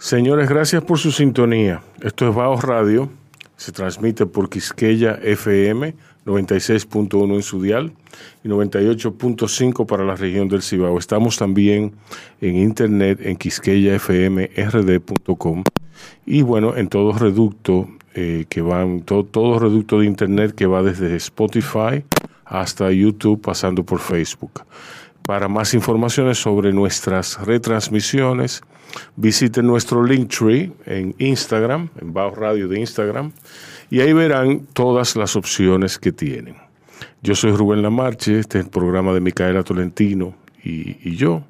Señores, gracias por su sintonía. Esto es Baos Radio. Se transmite por Quisqueya FM 96.1 en su dial y 98.5 para la región del Cibao. Estamos también en internet en quisqueyafmrd.com y bueno, en todo reducto eh, que van, todo, todo reducto de internet que va desde Spotify hasta YouTube pasando por Facebook. Para más informaciones sobre nuestras retransmisiones, visiten nuestro Linktree en Instagram, en Bajo Radio de Instagram, y ahí verán todas las opciones que tienen. Yo soy Rubén Lamarche, este es el programa de Micaela Tolentino y, y yo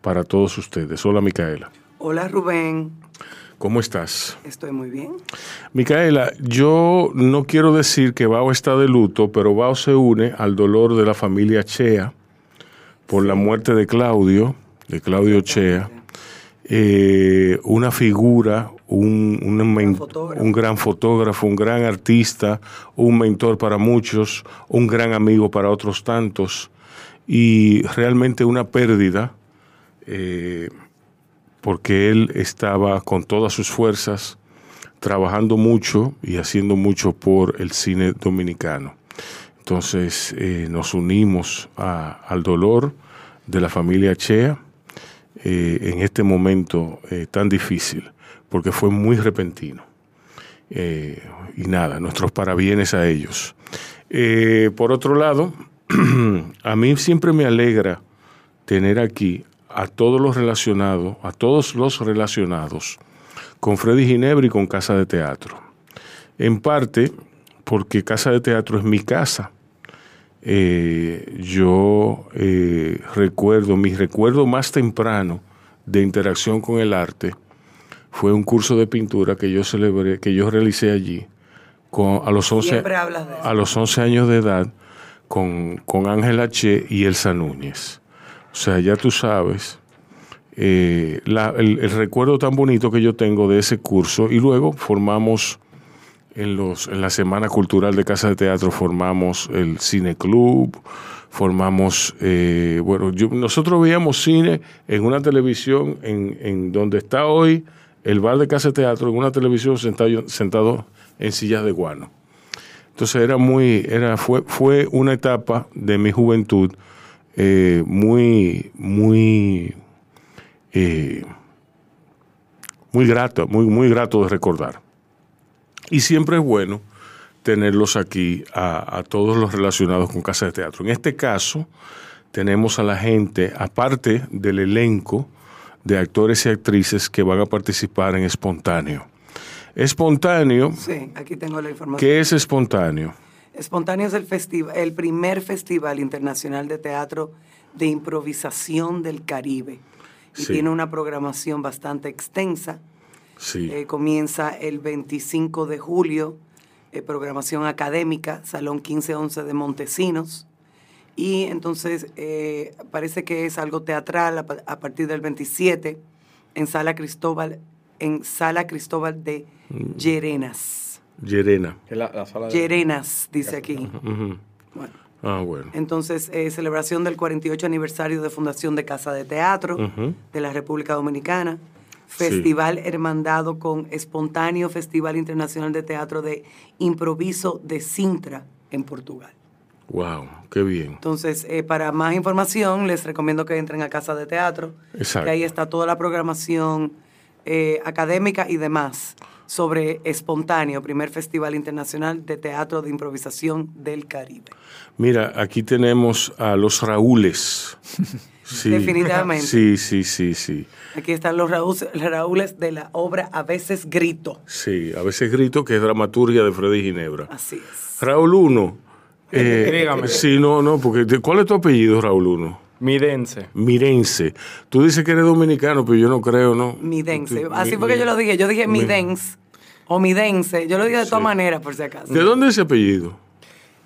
para todos ustedes. Hola Micaela. Hola Rubén. ¿Cómo estás? Estoy muy bien. Micaela, yo no quiero decir que Bao está de luto, pero Bao se une al dolor de la familia Chea por la muerte de Claudio, de Claudio Chea. Eh, una figura, un, gran fotógrafo, un gran artista, un mentor para muchos, un gran amigo para otros tantos, y realmente una pérdida, eh, porque él estaba con todas sus fuerzas trabajando mucho y haciendo mucho por el cine dominicano. Entonces eh, nos unimos a- al dolor de la familia Chea eh, en este momento eh, tan difícil, porque fue muy repentino. Eh, y nada, nuestros parabienes a ellos. Por otro lado, a mí siempre me alegra tener aquí a todos los relacionados, a todos los relacionados con Freddy Ginebra y con Casa de Teatro. En parte porque Casa de Teatro es mi casa. Eh, yo eh, recuerdo, mi recuerdo más temprano de interacción con el arte fue un curso de pintura que yo celebré, que yo realicé allí con, a, los 11, Siempre hablas de eso. a los 11 años de edad con, con Ángela Che y Elsa Núñez. O sea, ya tú sabes eh, la- el, el recuerdo tan bonito que yo tengo de ese curso y luego formamos en, los, en la Semana Cultural de Casa de Teatro, formamos el Cine Club, formamos, eh, bueno, yo- nosotros veíamos cine en una televisión en, en donde está hoy el bar de Casa de Teatro, en una televisión sentado, sentado en sillas de guano. Entonces era muy, era, fue, fue una etapa de mi juventud eh, muy, muy, eh, muy grato, muy, muy grato de recordar. Y siempre es bueno tenerlos aquí a, a todos los relacionados con Casa de Teatro. En este caso, tenemos a la gente, aparte del elenco de actores y actrices que van a participar en Espontáneo. Espontáneo, Sí, aquí tengo la información. ¿qué es Espontáneo? Espontáneo es el, el primer festival internacional de teatro de improvisación del Caribe. Y Sí. tiene una programación bastante extensa. Sí. Eh, comienza el 25 de julio, eh, programación académica, Salón 1511 de Montesinos. Y entonces eh, parece que es algo teatral a, pa- a partir del 27 en Sala Cristóbal, en Sala Cristóbal de Mm. Llerenas. Llerena. La, la sala de- Llerenas, dice aquí. Bueno, Ah, bueno. entonces, eh, celebración del 48 aniversario de fundación de Casa de Teatro de la República Dominicana. Festival hermandado con espontáneo Festival Internacional de Teatro de Improviso de Sintra en Portugal. Wow, qué bien. Entonces, eh, para más información, les recomiendo que entren a Casa de Teatro, Exacto. que ahí está toda la programación eh, académica y demás sobre Espontáneo, primer Festival Internacional de Teatro de Improvisación del Caribe. Mira, aquí tenemos a los Raúles. Sí. Definitivamente. Sí, sí, sí, sí. Aquí están los Raúles, de la obra A veces grito. Sí, a veces grito que es dramaturgia de Freddy Ginebra. Así es. Raúl Uno. eh, Dígame. Sí, no, no, porque ¿cuál es tu apellido, Raúl Uno? Midense. Mirense. Tú dices que eres dominicano, pero yo no creo, ¿no? Midense. Así mi- fue que mi- yo lo dije. Yo dije mi- Midens o Midense. Yo lo dije de todas maneras, por si acaso. ¿De dónde es ese apellido?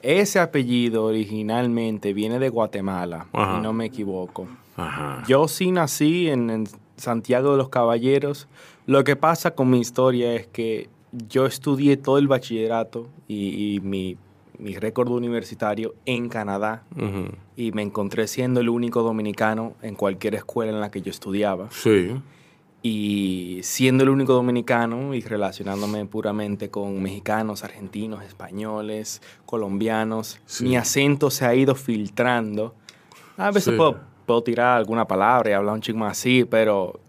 Ese apellido originalmente viene de Guatemala, Ajá. si no me equivoco. Ajá. Yo sí nací en, en Santiago de los Caballeros. Lo que pasa con mi historia es que yo estudié todo el bachillerato y, y mi, mi récord universitario en Canadá y me encontré siendo el único dominicano en cualquier escuela en la que yo estudiaba. Sí. Y siendo el único dominicano y relacionándome puramente con mexicanos, argentinos, españoles, colombianos, Sí. mi acento se ha ido filtrando. A veces Sí. puedo, puedo tirar alguna palabra y hablar un más así, pero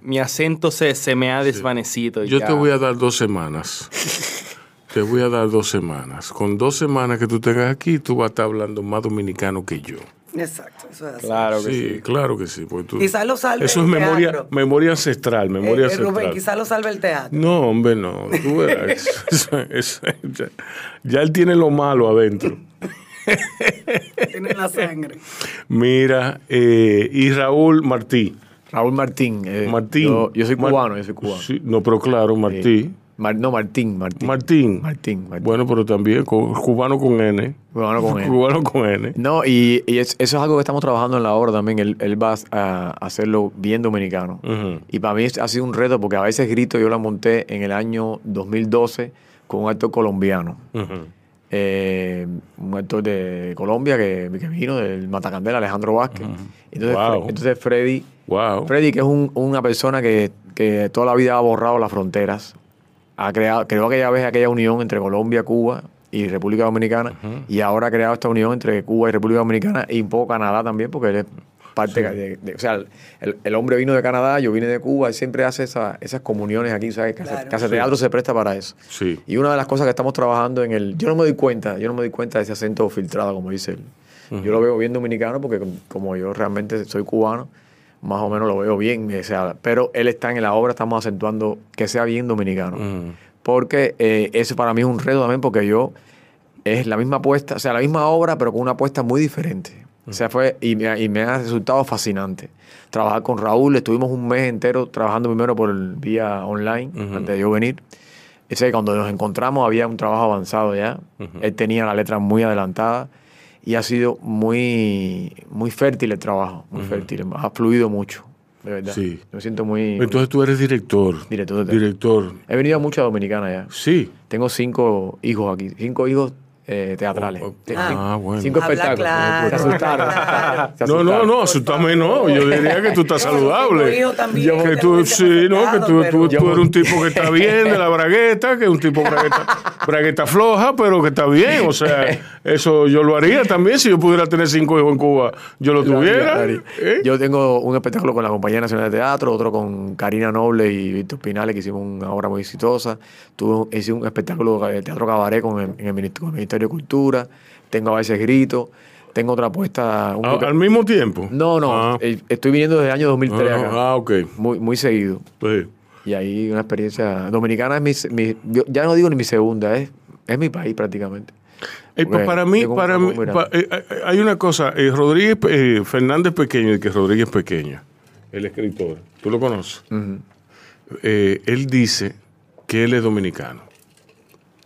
mi acento se, se me ha desvanecido. Yo ya. te voy a dar dos semanas. te voy a dar dos semanas. Con dos semanas que tú tengas aquí, tú vas a estar hablando más dominicano que yo. Exacto, eso es así. Claro que sí, sí. claro que sí. porque tú- Quizás lo salve Eso es el memoria, teatro. memoria ancestral, memoria Eh, eh, Rubén, ancestral. quizás lo salve el teatro. No, hombre, no. Tú verás. Eso- eso- ya, ya él tiene lo malo adentro. Tiene la sangre. Mira, eh, y Raúl Martí. Raúl Martín. eh, Martín. Yo, yo soy Mar- cubano, yo soy cubano. Sí, no, pero claro, Martí. Mar- no, Martín, Martín. Martín. Martín, Martín. Bueno, pero también cubano con N. Cubano con N. Cubano con N. No, y, y es- eso es algo que estamos trabajando en la obra también. Él, él va a hacerlo bien dominicano. Y para mí ha sido un reto porque a veces grito, yo la monté en el año 2012 con un actor colombiano. Ujú. Eh, un actor de Colombia que, que vino, del Matacandela, Alejandro Vázquez. entonces, Wow. Fre- entonces Freddy, Wow. Freddy, que es un- una persona que, que toda la vida ha borrado las fronteras, ha creado, creó aquella vez aquella unión entre Colombia, Cuba y República Dominicana, y ahora ha creado esta unión entre Cuba y República Dominicana y un poco Canadá también, porque él es parte de, de- O sea, el, el hombre vino de Canadá, yo vine de Cuba, él siempre hace esa- esas comuniones aquí, ¿sabes? Casa, Claro. Casa Teatro se presta para eso. Sí. Y una de las cosas que estamos trabajando en el... Yo no me doy cuenta, yo no me doy cuenta de ese acento filtrado, como dice él. Yo lo veo bien dominicano porque com- como yo realmente soy cubano, más o menos lo veo bien. o sea, pero él está en la obra, estamos acentuando que sea bien dominicano. Porque eh, eso para mí es un reto también porque yo... Es la misma apuesta, o sea, la misma obra, pero con una apuesta muy diferente. O sea, fue... Y me, ha- y me ha resultado fascinante. Trabajar con Raúl, estuvimos un mes entero trabajando primero por el vía online, Ujú. antes de yo venir. O sea, cuando nos encontramos había un trabajo avanzado ya. Él tenía la letra muy adelantada y ha sido muy, muy fértil el trabajo, muy fértil. Ha fluido mucho, de verdad. Sí. Me siento muy... Entonces tú eres director. Director. Director. He venido a mucha dominicana ya. Sí. Tengo cinco hijos aquí, cinco hijos eh, teatrales. Oh, oh, ah, bueno. Cinco espectáculos. claro, Se asustaron. claro. Se No, no, no, asustame no. Yo diría que tú estás saludable. hijos también, que tú, sí, no, que tú, pero- tú, tú eres un tipo que está bien de la bragueta, que es un tipo bragueta, bragueta floja, pero que está bien. O sea, eso yo lo haría también si yo pudiera tener cinco hijos en Cuba. Yo lo tuviera. lo haría. ¿eh? Yo tengo un espectáculo con la Compañía Nacional de Teatro, otro con Karina Noble y Víctor Pinales, que hicimos una obra muy exitosa. Tuve, hice un espectáculo de teatro cabaret con el, en el Ministerio, con el Ministerio de Cultura. Tengo a veces gritos. Tengo otra apuesta. un- ¿Al, al mismo tiempo? no, no. Ah, eh, Estoy viniendo desde el año 2003 ah, acá. ah, ok. Muy, muy seguido. Sí. Y ahí una experiencia dominicana es mi, yo ya no digo ni mi segunda, es, es mi país prácticamente. Eh, pues para mí, para mí pa- eh, eh, hay una cosa. eh, Rodríguez Fernández Pequeño, el que Rodríguez Pequeño, el escritor, ¿tú lo conoces? Él dice que él es dominicano,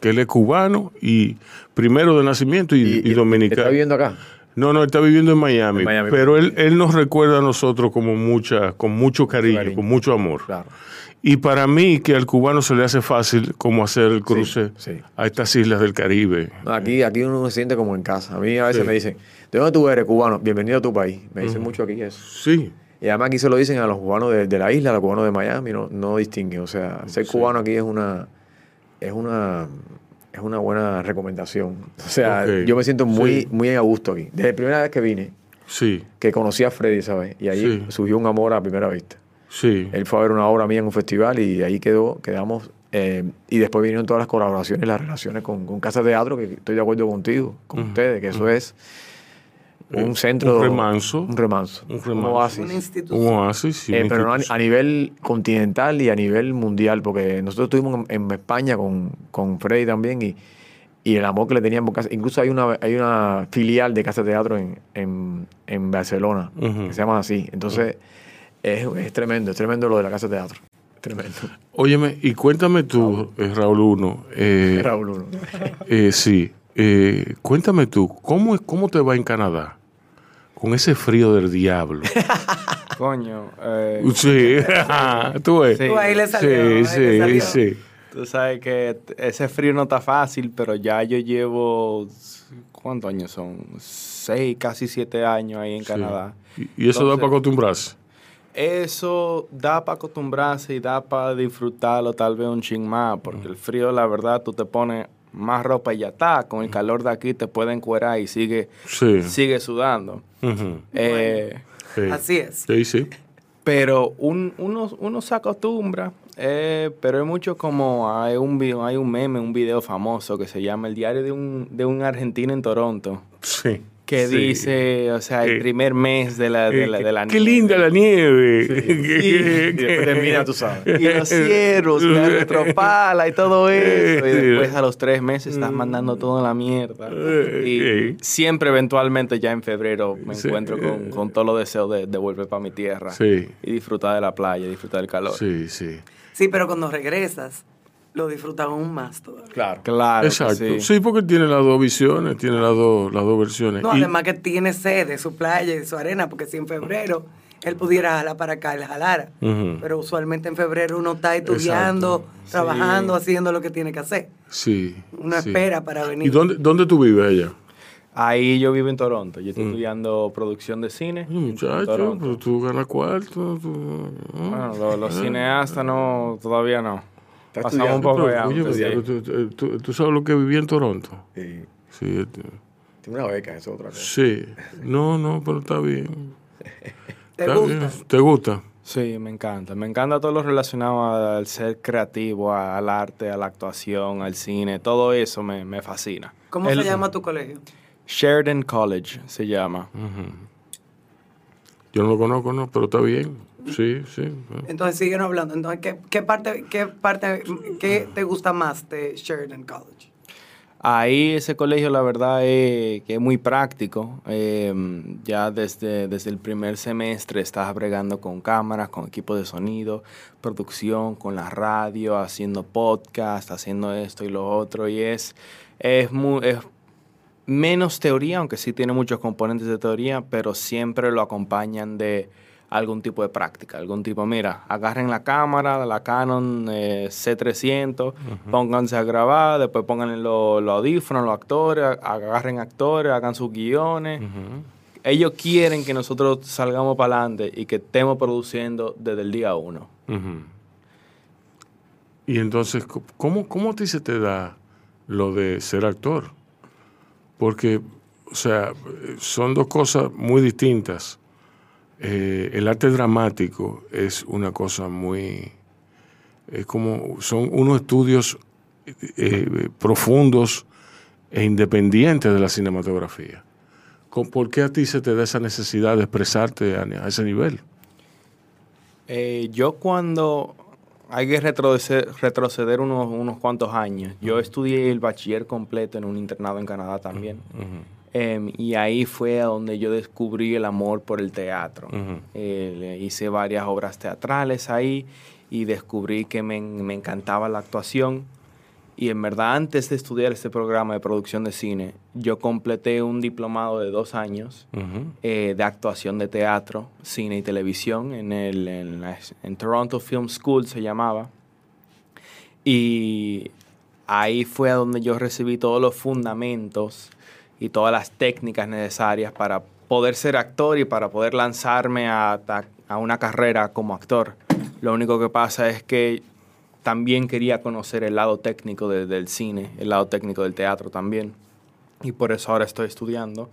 que él es cubano y primero de nacimiento y, y dominicano. ¿Está viviendo acá? No, no, él está viviendo en Miami, En Miami. pero él, él nos recuerda a nosotros como mucha, con mucho cariño, cariño. con mucho amor. Claro. Y para mí que al cubano se le hace fácil como hacer el cruce sí. a estas islas del Caribe. Aquí, aquí uno se siente como en casa. A mí a veces Sí. me dicen, ¿de dónde tú eres, cubano? Bienvenido a tu país. Me dicen mucho aquí eso. Sí, Y además aquí se lo dicen a los cubanos de, de la isla, a los cubanos de Miami, no, no distinguen. O sea, ser cubano aquí es una, es una, es una buena recomendación. O sea, yo me siento muy, Sí. muy a gusto aquí. Desde la primera vez que vine, sí, que conocí a Freddy, ¿sabes? Y ahí Sí. surgió un amor a primera vista. sí. Él fue a ver una obra mía en un festival y ahí quedó, quedamos. eh, y después vinieron todas las colaboraciones, las relaciones con, con Casa Teatro, que estoy de acuerdo contigo, con ustedes, que eso es un centro. un remanso. Un remanso. Un remanso. oasis. Una institución. Un oasis, sí, Eh, una pero no a, nivel continental y a nivel mundial, porque nosotros estuvimos en, en España con, con Freddy también y, y el amor que le tenían por casa. Incluso hay una, hay una filial de Casa Teatro en, en, en Barcelona, que se llama así. Entonces, es, es tremendo, es tremendo lo de la Casa Teatro. Tremendo. Óyeme, y cuéntame tú, eh, Raúl Uno. eh, Raúl uno. eh, sí, eh, cuéntame tú, ¿cómo, es- ¿cómo te va en Canadá? Con ese frío del diablo. Coño, eh, Sí, tú ves. Sí. Tú ahí le salió, Sí, ahí le sí, salió. sí. tú sabes que ese frío no está fácil, pero ya yo llevo, ¿cuántos años son? Seis, casi siete años ahí en Sí. Canadá. Y- Y eso da para acostumbrarse. Eso da para acostumbrarse y da para disfrutarlo tal vez un ching más, porque el frío, la verdad, tú te pones más ropa y ya está. Con el calor de aquí te pueden encuerar y sigue, Sí. sigue sudando. Eh, Sí. Así es. Sí, sí. pero un- uno, uno se acostumbra, eh, pero es mucho como hay un, hay un meme, un video famoso que se llama El diario de un, de un argentino en Toronto, Sí. Que Sí. dice, o sea, el Eh, primer mes de la, de la, de la Qué nieve. linda la nieve. Sí. Y después termina, tú sabes. Y los ciervos, la retropala y todo eso. Y después a los tres meses estás mandando todo a la mierda. Y Eh, siempre eventualmente ya en febrero me Sí. encuentro con, con todos los deseos de, de volver para mi tierra. Sí. Y disfrutar de la playa, disfrutar del calor. Sí, sí. Sí, pero cuando regresas, lo disfrutas aún más todavía. Claro. Claro. Exacto. sí. Sí. porque tiene las dos visiones, tiene las dos, las dos versiones. No, Y- además que tiene sed de su playa y su arena, porque si en febrero él pudiera jalar para acá, él jalara. Pero usualmente en febrero uno está estudiando, Exacto. trabajando, haciendo lo que tiene que hacer. Sí. Uno sí. espera para venir. ¿Y dónde, dónde tú vives allá? Ahí yo vivo en Toronto. Yo estoy estudiando producción de cine. Muchacho, pero tú ganas cuarto. tú- Bueno, los cineastas no, todavía no. Pasamos un poco de hambre, sí. tú, tú- tú- tú sabes lo que viví en Toronto. Sí. Sí, este, Tiene una beca, eso es otra cosa. sí. No, no, pero está bien. ¿Te Está gusta? bien. ¿Te gusta? Sí, me encanta. Me encanta todo lo relacionado al ser creativo, al arte, a la actuación, al cine. Todo eso me, me fascina. ¿Cómo El- se llama tu colegio? Sheridan College se llama. Ujú. Yo no lo conozco, no, pero está bien. Sí, sí. Entonces siguen hablando. Entonces, ¿qué, qué parte, qué parte, qué te gusta más de Sheridan College? Ahí ese colegio la verdad es que es muy práctico. Eh, ya desde, desde el primer semestre estás bregando con cámaras, con equipos de sonido, producción, con la radio, haciendo podcast, haciendo esto y lo otro. Y es, es, muy, es menos teoría, aunque sí tiene muchos componentes de teoría, pero siempre lo acompañan de algún tipo de práctica, algún tipo, mira, agarren la cámara, la Canon eh, C300, pónganse a grabar, después pongan los audífonos, los actores, agarren actores, hagan sus guiones. Ellos quieren que nosotros salgamos para adelante y que estemos produciendo desde el día uno. Y entonces, ¿cómo, ¿cómo a ti se te da lo de ser actor? Porque, o sea, son dos cosas muy distintas. Eh, el arte dramático es una cosa muy... Es como, son unos estudios eh, profundos e independientes de la cinematografía. ¿Con- ¿Por qué a ti se te da esa necesidad de expresarte a, ese nivel? Eh, yo cuando hay que retroceder, retroceder unos, unos cuantos años, yo estudié el bachiller completo en un internado en Canadá también. Em, y ahí fue a donde yo descubrí el amor por el teatro. Ujú. Eh, le hice varias obras teatrales ahí y descubrí que me, me encantaba la actuación. Y en verdad, antes de estudiar este programa de producción de cine, yo completé un diplomado de dos años Ujú. eh, de actuación de teatro, cine y televisión en, el, en, la- en Toronto Film School se llamaba. Y ahí fue a donde yo recibí todos los fundamentos y todas las técnicas necesarias para poder ser actor y para poder lanzarme a, a una carrera como actor. Lo único que pasa es que también quería conocer el lado técnico de- del cine, el lado técnico del teatro también. Y por eso ahora estoy estudiando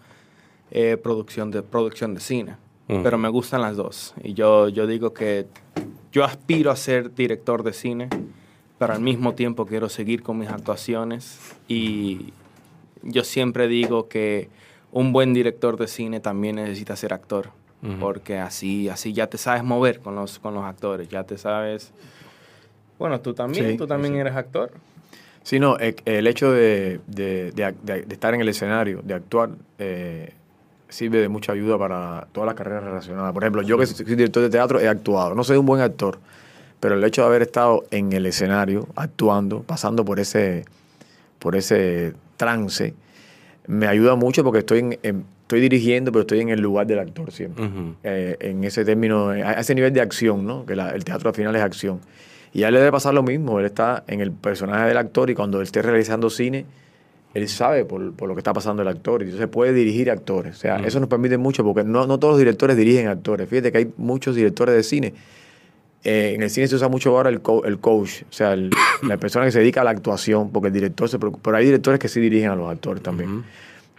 eh, producción, de, producción de cine. Mm. Pero me gustan las dos. Y yo, yo digo que yo aspiro a ser director de cine, pero al mismo tiempo quiero seguir con mis actuaciones. Y yo siempre digo que un buen director de cine también necesita ser actor. Porque así, así ya te sabes mover con los, con los actores, ya te sabes... Bueno, tú también, Sí, tú también sí. eres actor. Sí, no, e- el hecho de- de estar en el escenario, de actuar, eh, sirve de mucha ayuda para todas las carreras relacionadas. Por ejemplo, yo que soy director de teatro he actuado. No soy un buen actor, pero el hecho de haber estado en el escenario, actuando, pasando por ese, por ese trance, me ayuda mucho porque estoy, en- en- estoy dirigiendo, pero estoy en el lugar del actor siempre. Eh, en ese término, a a ese nivel de acción, ¿no? Que la- el teatro al final es acción. Y a él le debe pasar lo mismo, él está en el personaje del actor y cuando él esté realizando cine, él sabe por, por, lo que está pasando el actor y entonces puede dirigir actores. O sea, eso nos permite mucho porque no, no, todos los directores dirigen actores. Fíjate que hay muchos directores de cine. Eh, en el cine se usa mucho ahora el, el coach, o sea, la persona que se dedica a la actuación, porque el director se preocupa. Pero hay directores que sí dirigen a los actores también.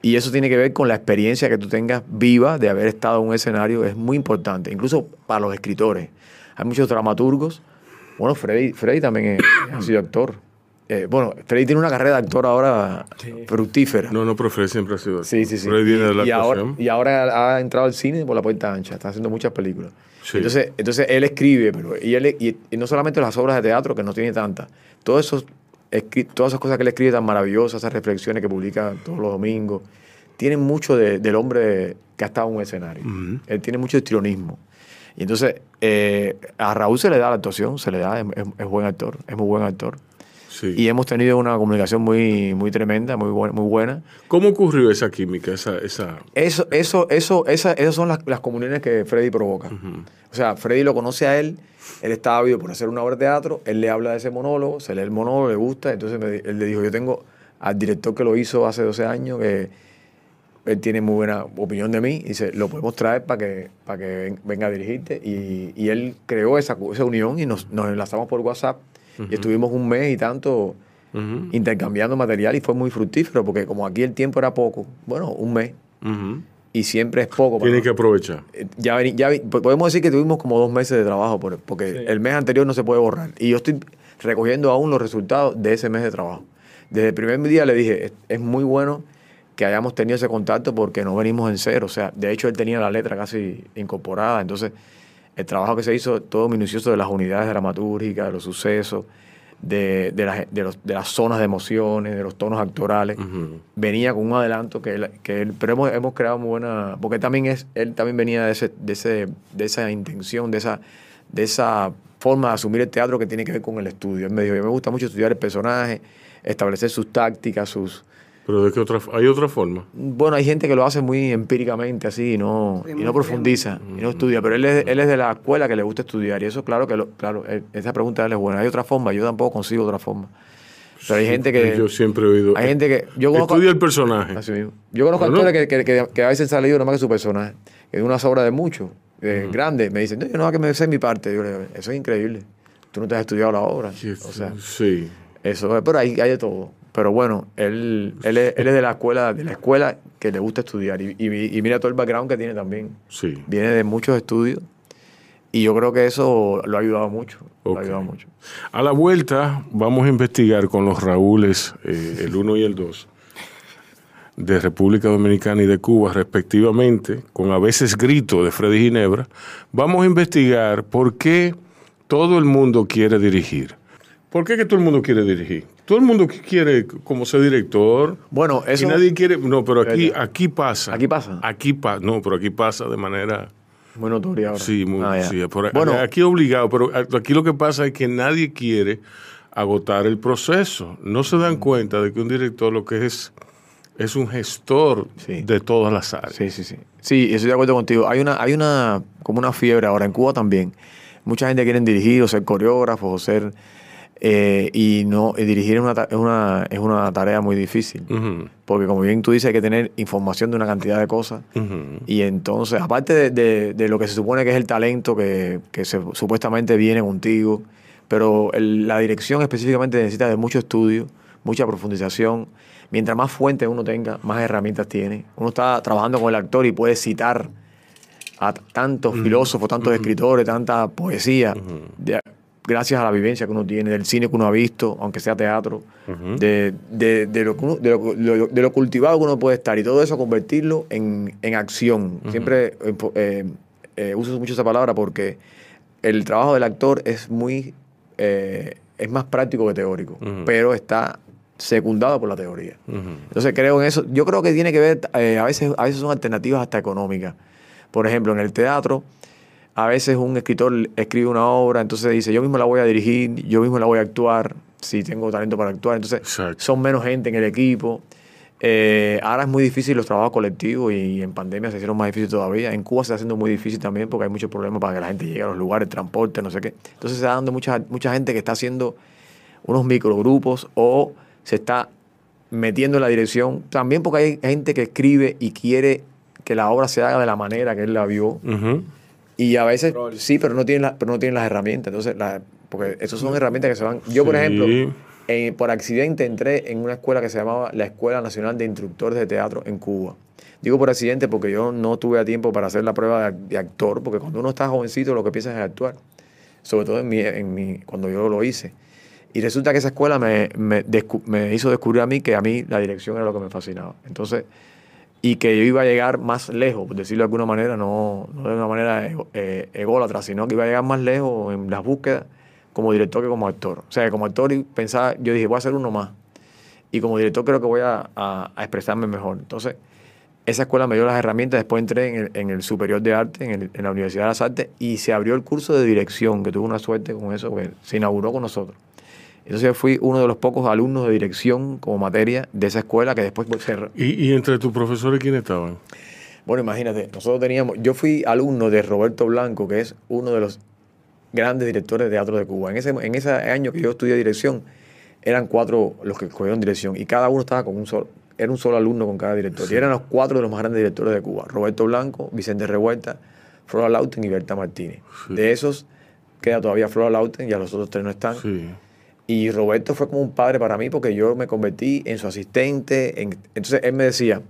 Y eso tiene que ver con la experiencia que tú tengas viva de haber estado en un escenario, es muy importante, incluso para los escritores. Hay muchos dramaturgos. Bueno, Freddy, Freddy también ha sido actor. Eh, bueno, Freddy tiene una carrera de actor ahora fructífera. No, no, pero Freddy siempre ha sido Sí, sí, sí. Freddy viene de la y, ahora, y ahora ha entrado al cine por la puerta ancha, está haciendo muchas películas. Entonces, entonces él escribe, pero y, él, y, y, no solamente las obras de teatro, que no tiene tantas, todos esos, todas esas cosas que él escribe tan maravillosas, esas reflexiones que publica todos los domingos, tienen mucho de, del hombre que ha estado en un escenario. Uh -huh. Él tiene mucho histrionismo. Y entonces, eh, a Raúl se le da la actuación, se le da, es, es buen actor, es muy buen actor. Sí. Y hemos tenido una comunicación muy, muy tremenda, muy, buena, muy buena. ¿Cómo ocurrió esa química? Esa, esa... Eso, eso, eso, esa, esas son las, las comuniones que Freddy provoca. Uh -huh. O sea, Freddy lo conoce a él, él estaba vivo por hacer una obra de teatro, él le habla de ese monólogo, se lee el monólogo, le gusta, entonces me, él le dijo, yo tengo al director que lo hizo hace 12 años, que él tiene muy buena opinión de mí, y dice, lo podemos traer para que, para que venga a dirigirte. Y, y él creó esa, esa unión y nos, nos enlazamos por WhatsApp. Uh -huh. Y estuvimos un mes y tanto uh -huh. intercambiando material y fue muy fructífero porque como aquí el tiempo era poco, bueno, un mes. Uh -huh. Y siempre es poco. Tiene que aprovechar. Ya, ya, podemos decir que tuvimos como dos meses de trabajo porque sí. el mes anterior no se puede borrar. Y yo estoy recogiendo aún los resultados de ese mes de trabajo. Desde el primer día le dije, es, es muy bueno que hayamos tenido ese contacto porque no venimos en cero. O sea, de hecho él tenía la letra casi incorporada. Entonces, el trabajo que se hizo, todo minucioso de las unidades dramatúrgicas, de los sucesos, de, de, las, de, los, de las zonas de emociones, de los tonos actorales, uh -huh. venía con un adelanto que él, que él pero hemos, hemos creado muy buena, porque también es, él también venía de, ese, de, ese, de esa intención, de esa, de esa forma de asumir el teatro que tiene que ver con el estudio. Él me dijo, me gusta mucho estudiar el personaje, establecer sus tácticas, sus, ¿Pero de qué otra hay otra forma? Bueno, hay gente que lo hace muy empíricamente así y no, y no profundiza, y no estudia. Pero él es, él es de la escuela que le gusta estudiar. Y eso, claro, que lo, claro, esa pregunta él es buena. Hay otra forma, yo tampoco consigo otra forma. Pero hay gente que. Yo siempre he oído. Hay gente que. Yo conozco, estudia el personaje. Así mismo. Yo conozco bueno. actores que, que, que, a veces han salido nada más que su personaje. Que de una obra de mucho, de uh -huh. grande. Me dicen, no, yo no que me sé mi parte. Yo le digo, eso es increíble. Tú no te has estudiado la obra. Sí, o sea, sí. Eso, pero hay, hay de todo. Pero bueno, él, él, es, él es de la escuela, de la escuela que le gusta estudiar. Y, y, y, mira todo el background que tiene también. Sí. Viene de muchos estudios. Y yo creo que eso lo ha ayudado mucho. Okay. Lo ha ayudado mucho. A la vuelta vamos a investigar con los Raúles, eh, el 1 y el 2, de República Dominicana y de Cuba, respectivamente, con a veces grito de Freddy Ginebra. Vamos a investigar por qué todo el mundo quiere dirigir. ¿Por qué que todo el mundo quiere dirigir? Todo el mundo quiere como ser director. Bueno, eso. Y nadie quiere. No, pero aquí, aquí pasa. Aquí pasa. Aquí pasa. No, pero aquí pasa de manera. Muy notoria ahora. Sí, muy. Ah, sí, por, bueno, aquí obligado, pero aquí lo que pasa es que nadie quiere agotar el proceso. No se dan cuenta de que un director lo que es es un gestor sí. de todas las áreas. Sí, sí, sí. Sí, estoy de acuerdo contigo. Hay una, hay una, como una fiebre ahora en Cuba también. Mucha gente quiere dirigir o ser coreógrafos o ser eh, y no y dirigir es una, es, una, es una tarea muy difícil. Uh -huh. Porque como bien tú dices, hay que tener información de una cantidad de cosas. Uh -huh. Y entonces, aparte de, de, de, lo que se supone que es el talento que, que se, supuestamente viene contigo, pero el, la dirección específicamente necesita de mucho estudio, mucha profundización. Mientras más fuentes uno tenga, más herramientas tiene. Uno está trabajando con el actor y puede citar a tantos uh -huh. filósofos, tantos escritores, tanta poesía. De, gracias a la vivencia que uno tiene, del cine que uno ha visto, aunque sea teatro, uh -huh. de, de, de, lo, uno, de, lo, de, lo, cultivado que uno puede estar y todo eso convertirlo en, en acción. Uh -huh. Siempre eh, eh, uso mucho esa palabra porque el trabajo del actor es muy eh, es más práctico que teórico, uh -huh. pero está secundado por la teoría. Entonces creo en eso. Yo creo que tiene que ver, eh, a, veces, a veces son alternativas hasta económicas. Por ejemplo, en el teatro, a veces un escritor escribe una obra, entonces dice, yo mismo la voy a dirigir, yo mismo la voy a actuar, si tengo talento para actuar. Entonces Exacto. son menos gente en el equipo. Eh, ahora es muy difícil los trabajos colectivos y en pandemia se hicieron más difícil todavía. En Cuba se está haciendo muy difícil también porque hay muchos problemas para que la gente llegue a los lugares, transporte, no sé qué. Entonces se está dando mucha, mucha gente que está haciendo unos microgrupos o se está metiendo en la dirección. También porque hay gente que escribe y quiere que la obra se haga de la manera que él la vio. Ujú. Y a veces sí, pero no tienen, la- pero no tienen las herramientas. Entonces, la- porque esas son herramientas que se van. Yo, por Sí. ejemplo, eh, por accidente entré en una escuela que se llamaba la Escuela Nacional de Instructores de Teatro en Cuba. Digo por accidente porque yo no tuve a tiempo para hacer la prueba de, de actor, porque cuando uno está jovencito lo que piensa es actuar. Sobre todo en mi, en mi, cuando yo lo hice. Y resulta que esa escuela me, me, descu- me hizo descubrir a mí que a mí la dirección era lo que me fascinaba. Entonces, y que yo iba a llegar más lejos, por decirlo de alguna manera, no, de una manera ego- eh, ególatra, sino que iba a llegar más lejos en las búsquedas como director que como actor. O sea, como actor pensaba, yo dije, voy a hacer uno más. Y como director creo que voy a, expresarme mejor. Entonces, esa escuela me dio las herramientas, después entré en el, en el Superior de Arte, en, la Universidad de las Artes, y se abrió el curso de dirección, que tuve una suerte con eso, se inauguró con nosotros. Entonces fui uno de los pocos alumnos de dirección como materia de esa escuela que después ¿Y, y entre tus profesores quiénes estaban? bueno, imagínate, nosotros teníamos, yo fui alumno de Roberto Blanco, que es uno de los grandes directores de teatro de Cuba. En ese, en ese año que yo estudié dirección, eran cuatro los que cogieron dirección y cada uno estaba con un solo, era un solo alumno con cada director. Y eran los cuatro de los más grandes directores de Cuba. Roberto Blanco, Vicente Revuelta, Flora Lauten y Berta Martínez. De esos queda todavía Flora Lauten, ya los otros tres no están. Sí. Y Roberto fue como un padre para mí porque yo me convertí en su asistente. en- entonces él me decía,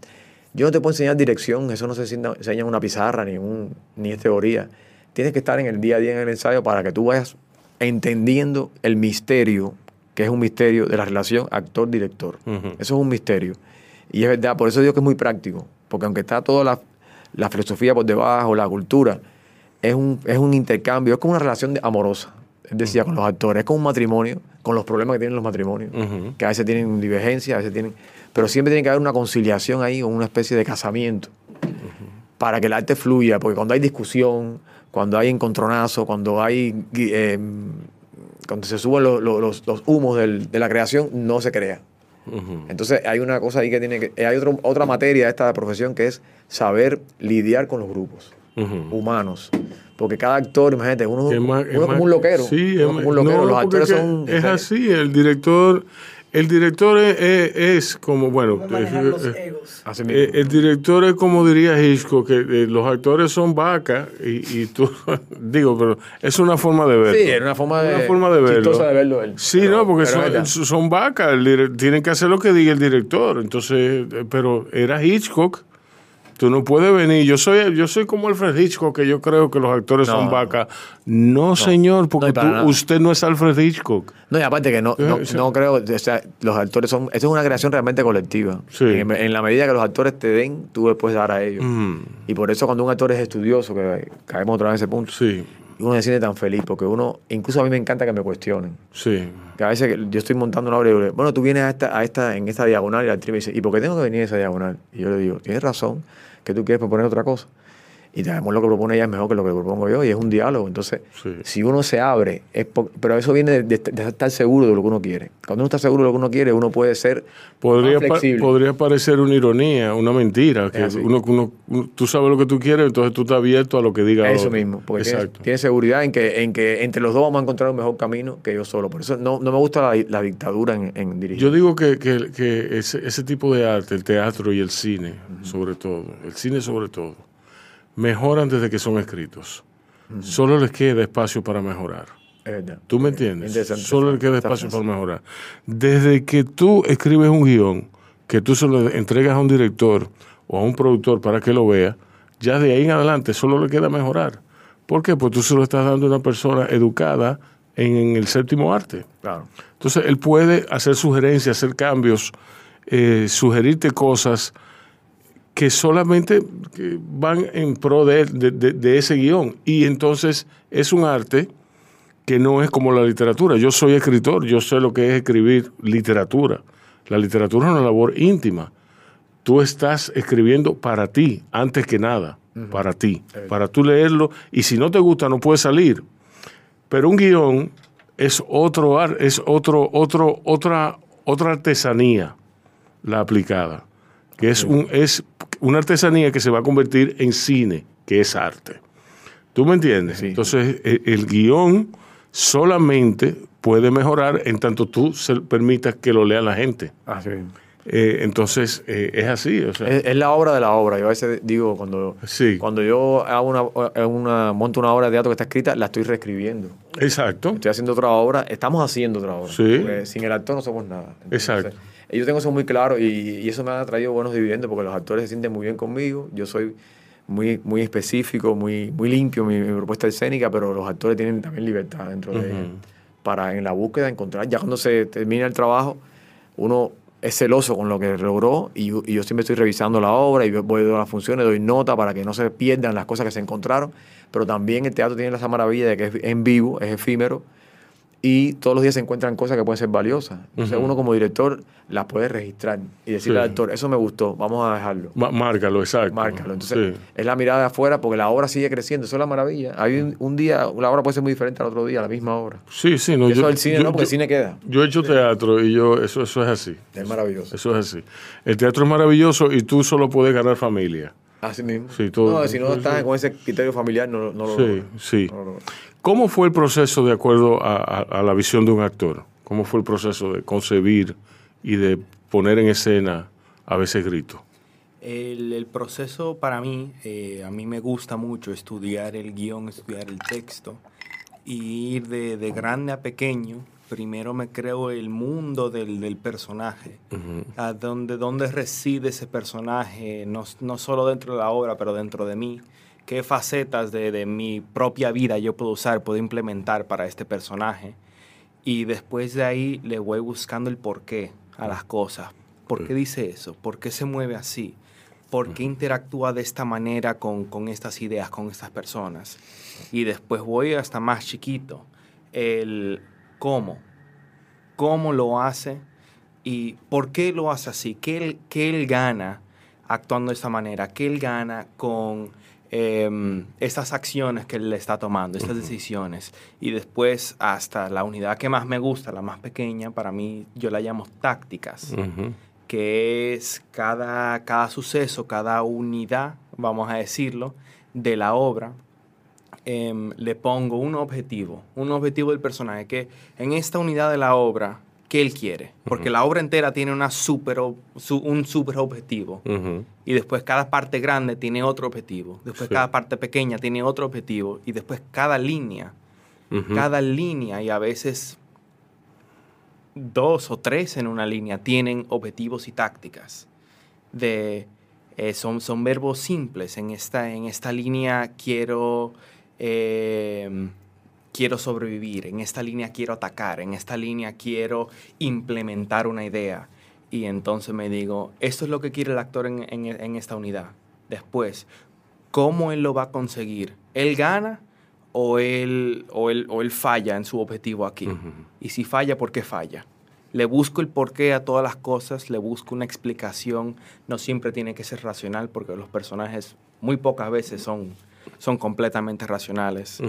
yo no te puedo enseñar dirección, eso no se enseña en una pizarra ni, un, ni es teoría. Tienes que estar en el día a día en el ensayo para que tú vayas entendiendo el misterio, que es un misterio de la relación actor-director. Eso es un misterio. Y es verdad, por eso digo que es muy práctico, porque aunque está toda la, la filosofía por debajo, la cultura, es un, es un intercambio, es como una relación amorosa. Decía con los actores, es como un matrimonio, con los problemas que tienen los matrimonios, que a veces tienen divergencias, a veces tienen. Pero siempre tiene que haber una conciliación ahí, o una especie de casamiento, para que el arte fluya, porque cuando hay discusión, cuando hay encontronazo, cuando hay. eh, cuando se suben los, los- humos del- de la creación, no se crea. Entonces hay una cosa ahí que tiene que... Hay otro- otra materia de esta profesión que es saber lidiar con los grupos humanos. Porque cada actor, imagínate, uno, Es más- uno es como un loquero. Sí, uno es como un loquero. no, los actores es son... Es así, el director, el director es, es- es como, bueno, los egos. Mismo. eh, el director es como diría Hitchcock, que eh, los actores son vacas y, y tú, digo, pero es una forma de verlo. sí, era una forma de... Una forma de verlo. de verlo él. Sí, Pero- no, porque es son, son vacas, el tienen que hacer lo que diga el director. Entonces, eh, pero era Hitchcock. Tú no puedes venir. Yo soy, yo soy como Alfred Hitchcock, que yo creo que los actores No, son vacas. No, señor, porque No, tú- usted no es Alfred Hitchcock. No, y aparte que no, no, Eh, sí. no creo, o sea, los actores son, eso es una creación realmente colectiva. Sí. En, en la medida que los actores te den, tú le puedes dar a ellos. Mm, Y por eso cuando un actor es estudioso, que caemos otra vez en ese punto, sí, uno se siente tan feliz, porque uno, incluso a mí me encanta que me cuestionen. sí. Que a veces yo estoy montando una obra y digo, bueno, tú vienes a esta, a esta, en esta diagonal y la actriz me dice, ¿y por qué tengo que venir a esa diagonal? Y yo le digo, tienes razón, que tú quieres proponer otra cosa. Y además lo que propone ella es mejor que lo que propongo yo y es un diálogo. Entonces, Sí. si uno se abre, es por- pero eso viene de, de- de estar seguro de lo que uno quiere. Cuando uno está seguro de lo que uno quiere, uno puede ser Podría, más pa- flexible. podría parecer una ironía, una mentira. Que uno, uno- uno- tú sabes lo que tú quieres, entonces tú estás abierto a lo que diga Eso otro. mismo, porque tienes, seguridad en que, en que entre los dos vamos a encontrar un mejor camino que yo solo. Por eso no, no me gusta la, la dictadura en, en dirigir. Yo digo que, que- que ese, ese tipo de arte, el teatro y el cine, sobre todo, el cine sobre todo, mejoran desde que son escritos. Solo les queda espacio para mejorar. ¿Tú me entiendes? Solo les queda espacio para mejorar. Desde que tú escribes un guion, que tú se lo entregas a un director o a un productor para que lo vea, ya de ahí en adelante solo le queda mejorar. ¿Por qué? Pues tú se lo estás dando a una persona educada en, en el séptimo arte. Claro. Entonces, él puede hacer sugerencias, hacer cambios, eh, sugerirte cosas que solamente van en pro de, de- de- de ese guion. Y entonces es un arte que no es como la literatura. Yo soy escritor, yo sé lo que es escribir literatura. La literatura es una labor íntima. Tú estás escribiendo para ti, antes que nada, para ti, para tú leerlo. Y si no te gusta, no puede salir. Pero un guion es otro es otro, otro, otra, otra artesanía la aplicada, que es un, es una artesanía que se va a convertir en cine, que es arte. ¿Tú me entiendes? Sí. Entonces, e- el, guion solamente puede mejorar en tanto tú se permitas que lo lea la gente. Así. Eh, entonces, eh, es así. O sea, Es, es la obra de la obra. Yo a veces digo, cuando, Sí. cuando yo hago una, una- monto una obra de teatro que está escrita, la estoy reescribiendo. exacto. Estoy haciendo otra obra, estamos haciendo otra obra. Sí. Sin el actor no somos nada. Exacto. Yo tengo eso muy claro y, y eso me ha traído buenos dividendos porque los actores se sienten muy bien conmigo. Yo soy muy, muy específico, muy, muy limpio mi, mi propuesta escénica, pero los actores tienen también libertad dentro de Ujú. para en la búsqueda encontrar. Ya cuando se termina el trabajo, uno es celoso con lo que logró y, yo- y yo siempre estoy revisando la obra y voy a las funciones, doy nota para que no se pierdan las cosas que se encontraron, pero también el teatro tiene esa maravilla de que es en vivo, es efímero y todos los días se encuentran cosas que pueden ser valiosas. Entonces uno como director las puede registrar y decirle Sí. al actor, eso me gustó, vamos a dejarlo. Ma- márcalo, exacto. Márcalo. Entonces, Sí. es la mirada de afuera porque la obra sigue creciendo. Eso es la maravilla. Hay un, un día, la obra puede ser muy diferente al otro día, la misma obra. Sí, sí, no, Y eso yo, del cine yo- no, porque el cine queda. yo he hecho teatro y yo, eso, eso es así. Es maravilloso. Eso es así. El teatro es maravilloso y tú solo puedes ganar familia. Así mismo. Sí, todo- no, si no estás con ese criterio familiar, no, no lo Sí, sí. No lo logras. ¿Cómo fue el proceso de acuerdo a, a- a la visión de un actor? ¿Cómo fue el proceso de concebir y de poner en escena a veces grito? El, el proceso para mí, eh, a mí me gusta mucho estudiar el guion, estudiar el texto y ir de, de grande a pequeño. Primero me creo el mundo del, del personaje, a donde, donde reside ese personaje, no, no solo dentro de la obra, pero dentro de mí. ¿Qué facetas de, de mi propia vida yo puedo usar, puedo implementar para este personaje? Y después de ahí le voy buscando el porqué a las cosas. ¿Por qué dice eso? ¿Por qué se mueve así? ¿Por qué interactúa de esta manera con, con estas ideas, con estas personas? Y después voy hasta más chiquito. El cómo. ¿Cómo lo hace? ¿Y por qué lo hace así? ¿Qué él, qué él gana actuando de esta manera? ¿Qué él gana con em, estas acciones que él está tomando, estas decisiones? Y después hasta la unidad que más me gusta, la más pequeña, para mí yo la llamo tácticas que es cada, cada suceso, cada unidad, vamos a decirlo, de la obra, em, le pongo un objetivo, un objetivo del personaje, que en esta unidad de la obra, ¿qué él quiere? Porque la obra entera tiene una super, su- un super objetivo. Y después cada parte grande tiene otro objetivo. Después Sí. cada parte pequeña tiene otro objetivo. Y después cada línea cada línea y a veces dos o tres en una línea tienen objetivos y tácticas. De, eh, son, son verbos simples. En esta, en esta línea quiero, eh, quiero sobrevivir, en esta línea quiero atacar, en esta línea quiero implementar una idea. Y entonces me digo, esto es lo que quiere el actor en, en- en esta unidad. Después, ¿cómo él lo va a conseguir? ¿Él gana o él, o él, o él falla en su objetivo aquí? Ujú. Y si falla, ¿por qué falla? Le busco el porqué a todas las cosas, le busco una explicación. No siempre tiene que ser racional porque los personajes muy pocas veces son, son completamente racionales.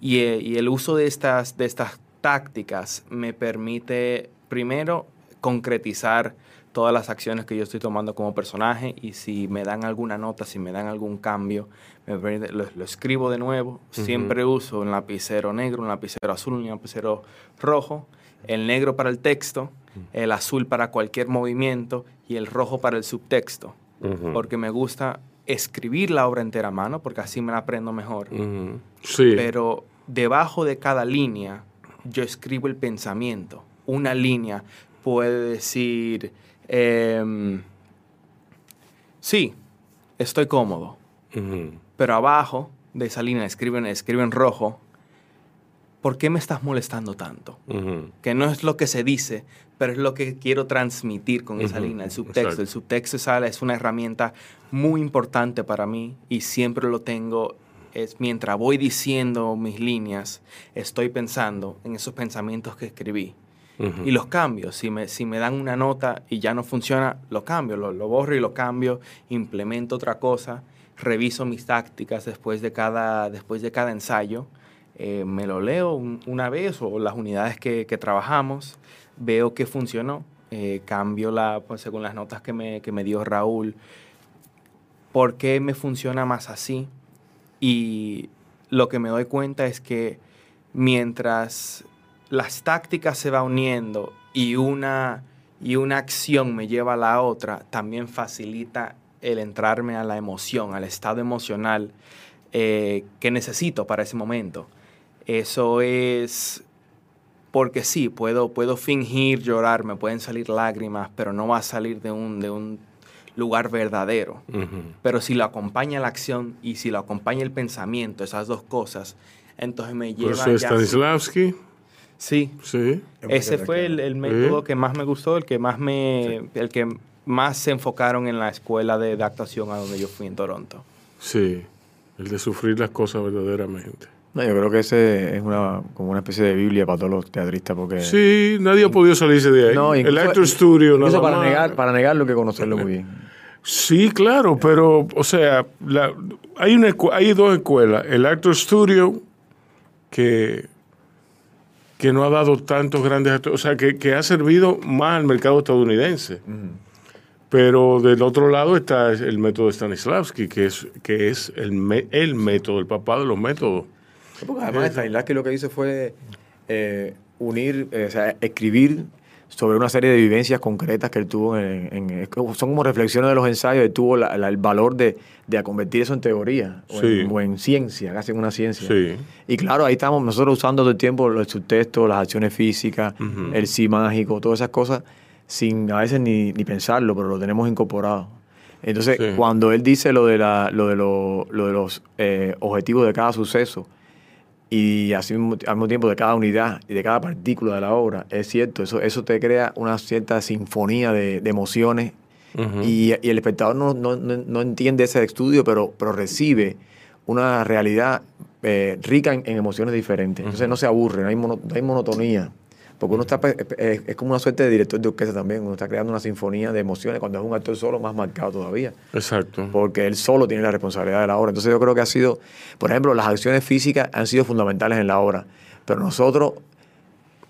Y, eh, y el uso de estas, de estas tácticas me permite, primero, concretizar todas las acciones que yo estoy tomando como personaje y si me dan alguna nota, si me dan algún cambio, me permite- lo, lo escribo de nuevo. Siempre uso un lapicero negro, un lapicero azul, un lapicero rojo, el negro para el texto, el azul para cualquier movimiento y el rojo para el subtexto. Porque me gusta escribir la obra entera a mano, porque así me la aprendo mejor. Sí. Pero debajo de cada línea yo escribo el pensamiento. Una línea puede decir, em, sí, estoy cómodo. Pero abajo de esa línea escriben, escriben rojo, ¿por qué me estás molestando tanto? Que no es lo que se dice, pero es lo que quiero transmitir con esa línea, el subtexto. exacto. El subtexto es, una herramienta muy importante para mí y siempre lo tengo. Es mientras voy diciendo mis líneas, estoy pensando en esos pensamientos que escribí. Y los cambio. Si me, si me dan una nota y ya no funciona, lo cambio, lo, lo borro y lo cambio, implemento otra cosa, reviso mis tácticas después de cada, después de cada ensayo, eh, me lo leo un- una vez o las unidades que, que trabajamos, veo que funcionó, eh, cambio la, pues, según las notas que me, que me dio Raúl, por qué me funciona más así. Y lo que me doy cuenta es que mientras las tácticas se va uniendo y una, y una acción me lleva a la otra, también facilita el entrarme a la emoción, al estado emocional eh, que necesito para ese momento. Eso es porque sí, puedo, puedo fingir llorar, me pueden salir lágrimas, pero no va a salir de un, de un lugar verdadero. Pero si lo acompaña la acción y si lo acompaña el pensamiento, esas dos cosas, entonces me lleva... Por eso Stanislavski. Sí. Sí. Ese fue el, el método que más me gustó, el que más me, el que más se enfocaron en la escuela de, de actuación a donde yo fui en Toronto. Sí. El de sufrir las cosas verdaderamente. No, yo creo que ese es una, como una especie de Biblia para todos los teatristas porque... Sí, nadie ha podido salirse de ahí. No, el Actor Studio, nada para más. negar, para negarlo que conocerlo muy bien. Sí, claro, pero, o sea, la- hay, una, hay dos escuelas. El Actor Studio, que, que no ha dado tantos grandes actores, o sea, que, que ha servido más al mercado estadounidense. Pero del otro lado está el método de Stanislavski, que es, que es el, el método, el papá de los métodos. Porque además Stanislavski lo que hizo fue eh, unir, eh, o sea, escribir sobre una serie de vivencias concretas que él tuvo en, son como reflexiones de los ensayos, él tuvo la- la- el valor de, de convertir eso en teoría o, Sí. en, o en ciencia, casi en una ciencia. Sí. Y claro, ahí estamos nosotros usando todo el tiempo los subtextos, las acciones físicas, el sí mágico, todas esas cosas, sin a veces ni, ni pensarlo, pero lo tenemos incorporado. Entonces, Sí. cuando él dice lo de, la, lo de, lo, lo de los eh, objetivos de cada suceso y así al mismo tiempo de cada unidad y de cada partícula de la obra, es cierto, eso, eso te crea una cierta sinfonía de, de emociones y, y el espectador no, no- no- no entiende ese estudio, pero, pero recibe una realidad eh, rica en, en emociones diferentes. Entonces no se aburre, no hay, mono- no hay monotonía. Porque uno está, pe- es, es como una suerte de director de orquesta también, uno está creando una sinfonía de emociones, cuando es un actor solo más marcado todavía, Exacto. porque él solo tiene la responsabilidad de la obra. Entonces yo creo que ha sido, por ejemplo, las acciones físicas han sido fundamentales en la obra, pero nosotros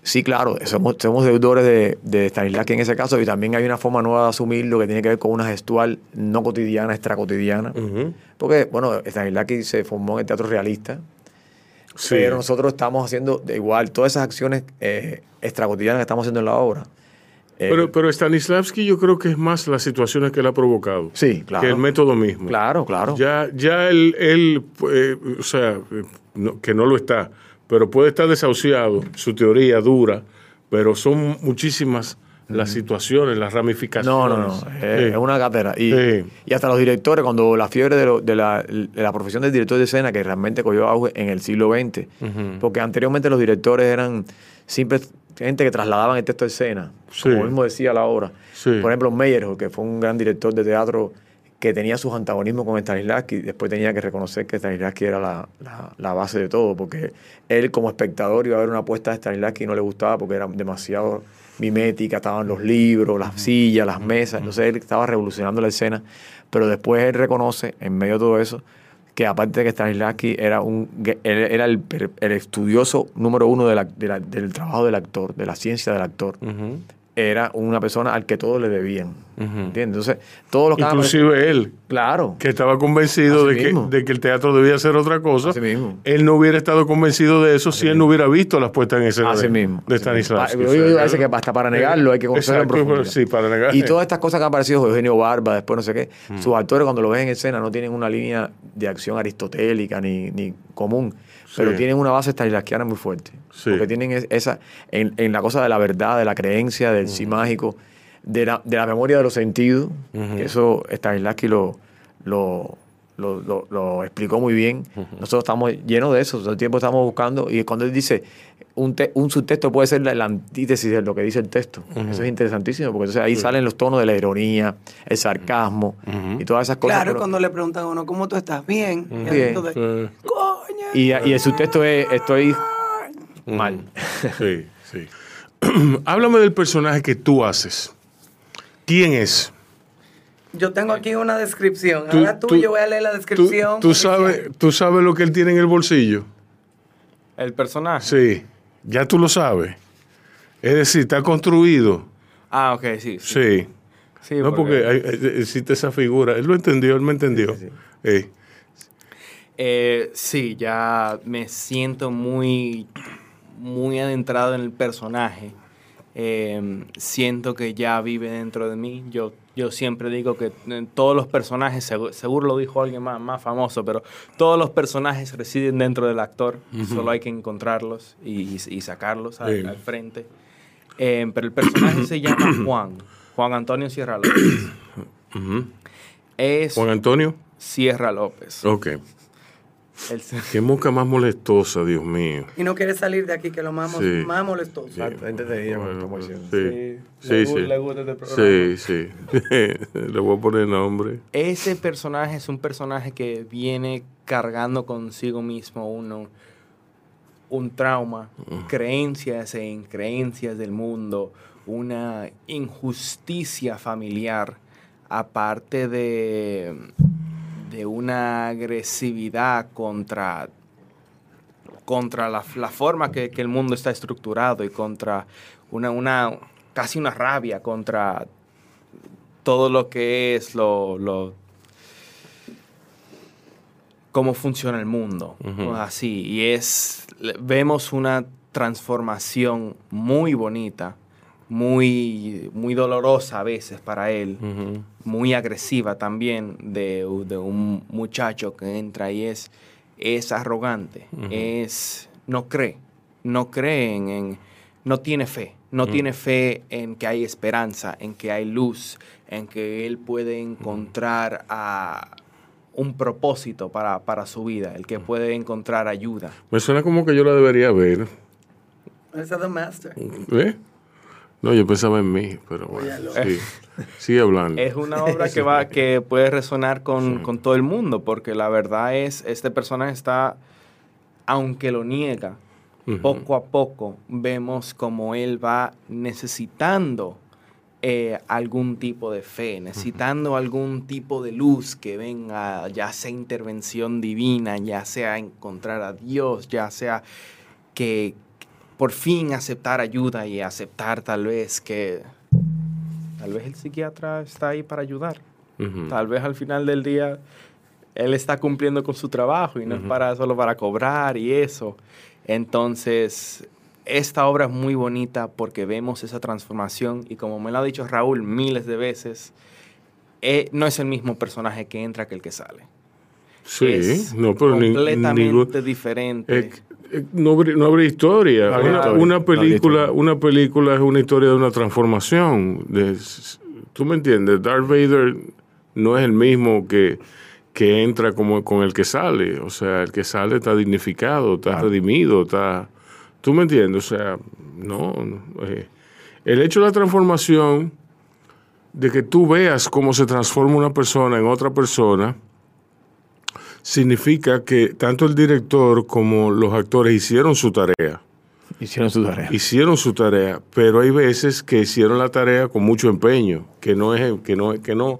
Sí, claro, somos, somos deudores de, de Stanislavski en ese caso y también hay una forma nueva de asumirlo que tiene que ver con una gestual no cotidiana, extracotidiana. Ujú. Porque, bueno, Stanislavski se formó en el teatro realista, Sí. pero nosotros estamos haciendo de igual todas esas acciones eh, extracotidianas que estamos haciendo en la obra. eh, Pero, pero Stanislavski yo creo que es más las situaciones que él ha provocado sí, claro. que el método mismo. Claro, claro. Ya, ya él, él, eh, o sea, no- que no lo está, pero puede estar desahuciado, su teoría dura, pero son muchísimas las situaciones, las ramificaciones. No, no, no. Es, Sí. es una cátedra. Y, Sí. y hasta los directores, cuando la fiebre de, lo- de la, de la profesión del director de escena, que realmente cogió auge en el siglo XX, porque anteriormente los directores eran simples gente que trasladaban el texto de escena, Sí. como mismo decía la obra. Sí. Por ejemplo, Meyerhold, que fue un gran director de teatro que tenía sus antagonismos con Stanislavski, después tenía que reconocer que Stanislavski era la, la- la base de todo, porque él como espectador iba a ver una apuesta de Stanislavski y no le gustaba porque era demasiado mimética, estaban los libros, las sillas, las mesas, entonces él estaba revolucionando la escena, pero después él reconoce, en medio de todo eso, que aparte de que Stanislavski era, un, era el, el estudioso número uno de la- de la- del trabajo del actor, de la ciencia del actor. Era una persona al que todos le debían. ¿Entiendes? Entonces, todos los Inclusive él, Claro. que estaba convencido de que, de que el teatro debía ser otra cosa, Así mismo. él no hubiera estado convencido de eso si él no hubiera visto las puestas en escena Así de, mismo. de así mismo. Stanislavski. Yo digo a veces que hasta para negarlo hay que conocerlo en Exacto, profundidad. sí, para negar. Y todas estas cosas que han aparecido, Eugenio Barba, después no sé qué, sus actores cuando lo ven en escena no tienen una línea de acción aristotélica ni, ni común, pero Sí. tienen una base stanislavskiana muy fuerte. Sí. Porque tienen es- esa, en, en la cosa de la verdad, de la creencia, del sí mágico, de la, de la memoria de los sentidos, Ujú. que eso Stanislavski lo, lo, lo, lo- lo explicó muy bien. Nosotros estamos llenos de eso, todo el tiempo estamos buscando, y cuando él dice, un, te- un subtexto puede ser la, la antítesis de lo que dice el texto. Eso es interesantísimo, porque entonces ahí salen los tonos de la ironía, el sarcasmo y todas esas cosas. Claro, pero- cuando le preguntan a uno, ¿cómo tú estás? Bien. Bien. entonces, Eh, Y, y el subtexto es, estoy mal. Sí, sí. Háblame del personaje que tú haces. ¿Quién es? Yo tengo aquí una descripción. Tú- Ahora tú, tú- yo voy a leer la ¿Tú, descripción. tú sabes, ¿Tú sabes lo que él tiene en el bolsillo? El personaje. Sí, ya tú lo sabes. Es decir, está construido. Ah, ok, sí. Sí. Sí. Sí, no, porque hay- existe esa figura. Él lo entendió, él me entendió. Sí, sí, Eh, Eh, sí, ya me siento muy, muy adentrado en el personaje. Eh, siento que ya vive dentro de mí. Yo, yo siempre digo que en todos los personajes, seguro, seguro lo dijo alguien más, más, famoso, pero todos los personajes residen dentro del actor. Solo hay que encontrarlos y, y sacarlos al, frente. Eh, pero el personaje se llama Juan. Juan Antonio Sierra López. Es Juan Antonio. Sierra López. Ok. El- Qué mosca más molestosa, Dios mío. Y no quiere salir de aquí, que lo más, Sí. más molestoso. Bueno, sí. le Sí, gu- sí. le gusta este programa. Sí, sí. Le voy a poner nombre. Ese personaje es un personaje que viene cargando consigo mismo uno un trauma, creencias en creencias del mundo, una injusticia familiar, aparte de, de una agresividad contra, contra la, la forma que, que el mundo está estructurado y contra una, una casi una rabia contra todo lo que es lo, lo- cómo funciona el mundo, así y es vemos una transformación muy bonita, muy muy dolorosa a veces para él, muy agresiva también de, de un muchacho que entra y es es arrogante, es no cree, no cree en, en- no tiene fe, no tiene fe en que hay esperanza, en que hay luz, en que él puede encontrar a un propósito para, para su vida, el que puede encontrar ayuda. Me suena como que yo la debería ver. Es The Master. ¿Eh? No, yo pensaba en mí, pero bueno. Sí. Sigue hablando. Es una obra que va, que puede resonar con, con todo el mundo, porque la verdad es, este personaje está, aunque lo niega, poco a poco vemos como él va necesitando eh, algún tipo de fe, necesitando algún tipo de luz que venga, ya sea intervención divina, ya sea encontrar a Dios, ya sea que por fin aceptar ayuda y aceptar tal vez que tal vez el psiquiatra está ahí para ayudar. Tal vez al final del día él está cumpliendo con su trabajo y no es para solo para cobrar y eso. Entonces, esta obra es muy bonita porque vemos esa transformación y como me lo ha dicho Raúl miles de veces, eh, no es el mismo personaje que entra que el que sale. Sí, es no, pero ni- completamente ningún- diferente. Eh, no, habría, no habría historia. No una, película, historia. una película es una historia de una transformación. De, ¿Tú me entiendes? Darth Vader no es el mismo que, que entra como con el que sale. O sea, el que sale está dignificado, está redimido, está... ¿Tú me entiendes? O sea, no. no, eh, el hecho de la transformación, de que tú veas cómo se transforma una persona en otra persona, significa que tanto el director como los actores hicieron su tarea. Hicieron su tarea. Hicieron su tarea, pero hay veces que hicieron la tarea con mucho empeño, que no es, que no, que no,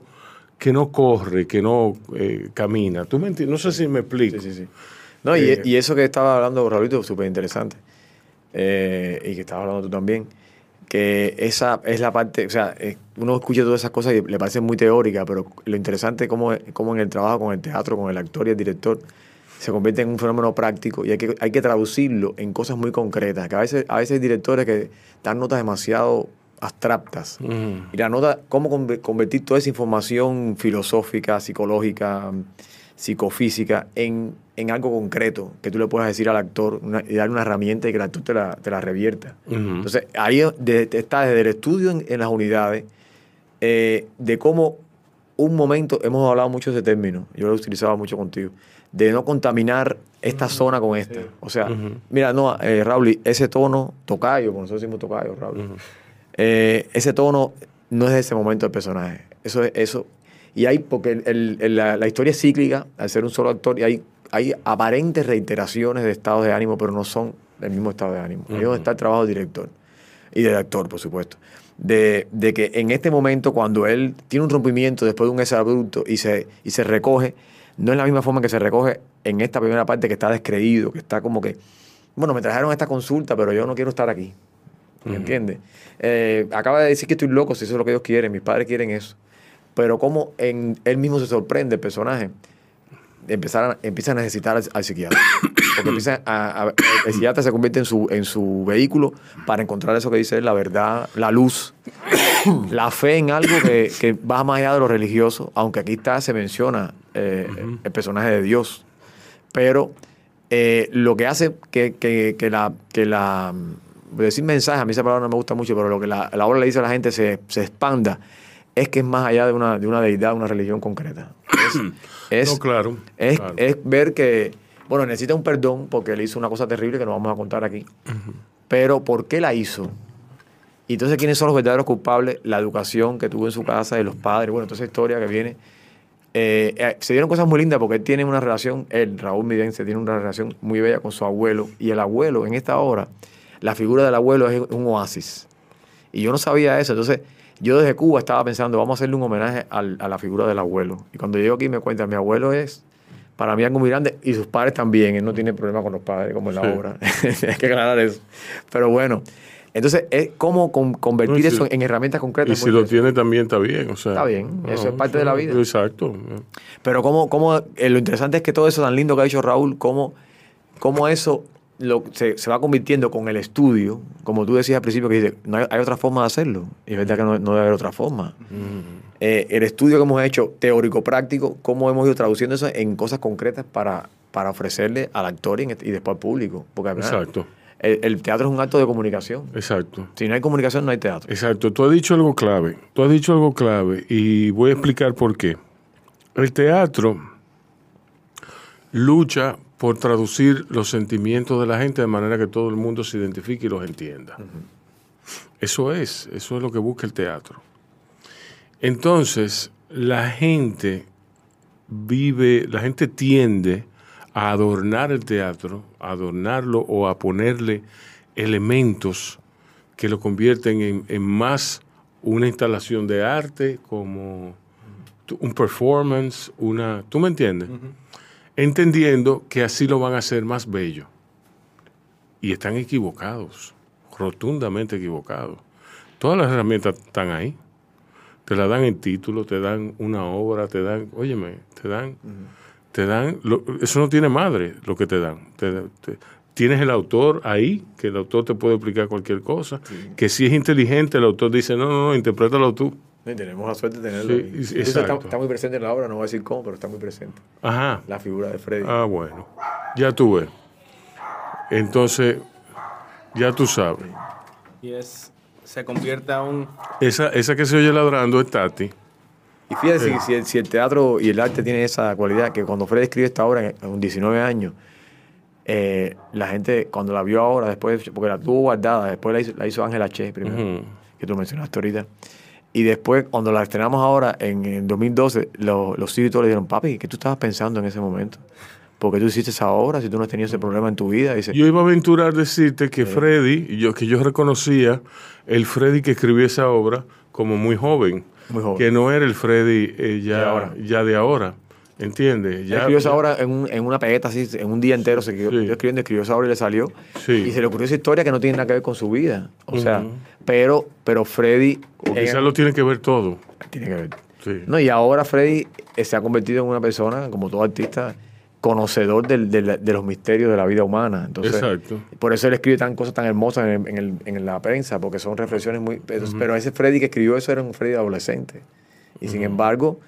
que no corre, que no eh, camina. ¿Tú me entiendes? No sé si me explico. Sí, sí, sí. No, y, Eh, y eso que estaba hablando Raulito, súper interesante. Eh, y que estabas hablando tú también. Que esa es la parte, o sea, eh, uno escucha todas esas cosas y le parece muy teórica, pero lo interesante es cómo, cómo en el trabajo con el teatro, con el actor y el director, se convierte en un fenómeno práctico y hay que, hay que traducirlo en cosas muy concretas. Que a veces, a veces hay directores que dan notas demasiado abstractas. Y la nota, cómo conver- convertir toda esa información filosófica, psicológica, psicofísica en, en algo concreto que tú le puedas decir al actor una- y darle una herramienta y que el actor te la, te la revierta. Entonces, ahí de- está desde el estudio en, en las unidades, eh, de cómo un momento, hemos hablado mucho de ese término, yo lo he utilizado mucho contigo, de no contaminar esta zona con esta. O sea, mira, no, eh, Raúl, ese tono, tocayo, como nosotros decimos tocayo, Raúl, eh, ese tono no es de ese momento del personaje. Eso es eso. Y hay, porque el- el- la, la historia es cíclica, al ser un solo actor, y hay, hay aparentes reiteraciones de estados de ánimo, pero no son el mismo estado de ánimo. Ahí es donde está el trabajo del director y del actor, por supuesto. De, de que en este momento, cuando él tiene un rompimiento después de un exabrupto y se, y se recoge, no es la misma forma que se recoge en esta primera parte que está descreído, que está como que, bueno, me trajeron esta consulta, pero yo no quiero estar aquí. ¿Me entiendes? Eh, acaba de decir que estoy loco, si eso es lo que ellos quieren, mis padres quieren eso. Pero como en, él mismo se sorprende, el personaje, empezar a, empieza a necesitar al, al psiquiatra. Porque empieza a, a- el psiquiatra se convierte en su, en su vehículo para encontrar eso que dice la verdad, la luz, la fe en algo que, que va más allá de lo religioso, aunque aquí está, se menciona eh, el personaje de Dios. Pero eh, lo que hace que, que- que la, que la, decir mensaje, a mí esa palabra no me gusta mucho, pero lo que la, la obra le dice a la gente se, se expanda, es que es más allá de una, de una deidad, una religión concreta. Es, es- No, claro, es, claro. es ver que, bueno, necesita un perdón porque él hizo una cosa terrible que no vamos a contar aquí. Pero ¿por qué la hizo? Y entonces, ¿quiénes son los verdaderos culpables? La educación que tuvo en su casa, de los padres, bueno, toda esa historia que viene. Eh, eh, se dieron cosas muy lindas porque él tiene una relación, él, Raúl Midense, tiene una relación muy bella con su abuelo. Y el abuelo, en esta obra, la figura del abuelo es un oasis. Y yo no sabía eso. Entonces, yo desde Cuba estaba pensando, vamos a hacerle un homenaje al- a la figura del abuelo. Y cuando llego aquí me cuentan, mi abuelo es para mí algo muy grande y sus padres también. Él no tiene problema con los padres, como en la Sí. obra. Hay que aclarar eso. Pero bueno, entonces es cómo con- convertir No, y si- eso en herramientas concretas. Y si lo tiene también está bien. O sea, Está bien, eso es parte de la vida. Exacto. Pero cómo, cómo, eh, lo interesante es que todo eso tan lindo que ha dicho Raúl, cómo, cómo eso lo, se, se va convirtiendo con el estudio, como tú decías al principio, que dice, no hay, hay otra forma de hacerlo. Y es verdad que no, no debe haber otra forma. Eh, el estudio que hemos hecho, teórico-práctico, cómo hemos ido traduciendo eso en cosas concretas para, para ofrecerle al actor y, y después al público. Porque Exacto. El, el teatro es un acto de comunicación. Exacto. Si no hay comunicación, no hay teatro. Exacto, tú has dicho algo clave, tú has dicho algo clave y voy a explicar por qué. El teatro lucha por traducir los sentimientos de la gente de manera que todo el mundo se identifique y los entienda. Eso es, eso es lo que busca el teatro. Entonces, la gente vive, la gente tiende a adornar el teatro, a adornarlo o a ponerle elementos que lo convierten en, en más una instalación de arte, como un performance, una... ¿Tú me entiendes? Entendiendo que así lo van a hacer más bello. Y están equivocados, rotundamente equivocados. Todas las herramientas están ahí. Te la dan en título, te dan una obra, te dan, óyeme, te dan, te dan, lo- eso no tiene madre lo que te dan. Te- te- tienes el autor ahí, que el autor te puede explicar cualquier cosa, que si es inteligente, el autor dice, no, no, no, interprétalo tú. Y tenemos la suerte de tenerlo. Sí, y-. Está, está muy presente en la obra, no voy a decir cómo, pero está muy presente. Ajá. La figura de Freddy. Ah, bueno. Ya tú ves. Entonces, ya tú sabes. Y es, se convierte a un... Esa, esa que se oye ladrando es Tati. Y fíjate si, si el, si el teatro y el arte tiene esa cualidad, que cuando Freddy escribe esta obra, en un 19 años, eh, la gente cuando la vio ahora, después, porque la tuvo guardada, después la hizo, la hizo Ángela Che primero, que tú mencionaste ahorita. Y después, cuando la estrenamos ahora, en, en 2012, los, los y todos le dijeron, papi, ¿qué tú estabas pensando en ese momento? ¿Por qué tú hiciste esa obra si tú no has tenido ese problema en tu vida? Dice, Yo iba a aventurar decirte que Freddy, yo, que yo reconocía el Freddy que escribió esa obra como muy joven. Muy joven. Que no era el Freddy eh, ya, De ahora. ya de ahora. ¿Entiendes? Ya, escribió esa obra en, un- en una pegueta así, en un día entero se quedó Sí. escribiendo, escribió esa obra y le salió. Sí. Y se le ocurrió esa historia que no tiene nada que ver con su vida. O sea. Pero, pero Freddy... O quizás lo tiene que ver todo. Tiene que ver. Sí. No, y ahora Freddy eh, se ha convertido en una persona, como todo artista, conocedor del- del- de los misterios de la vida humana. Entonces, Exacto. Por eso él escribe tan cosas tan hermosas en, el- en el- en la prensa, porque son reflexiones muy... Pero, pero ese Freddy que escribió eso era un Freddy adolescente. Y sin embargo,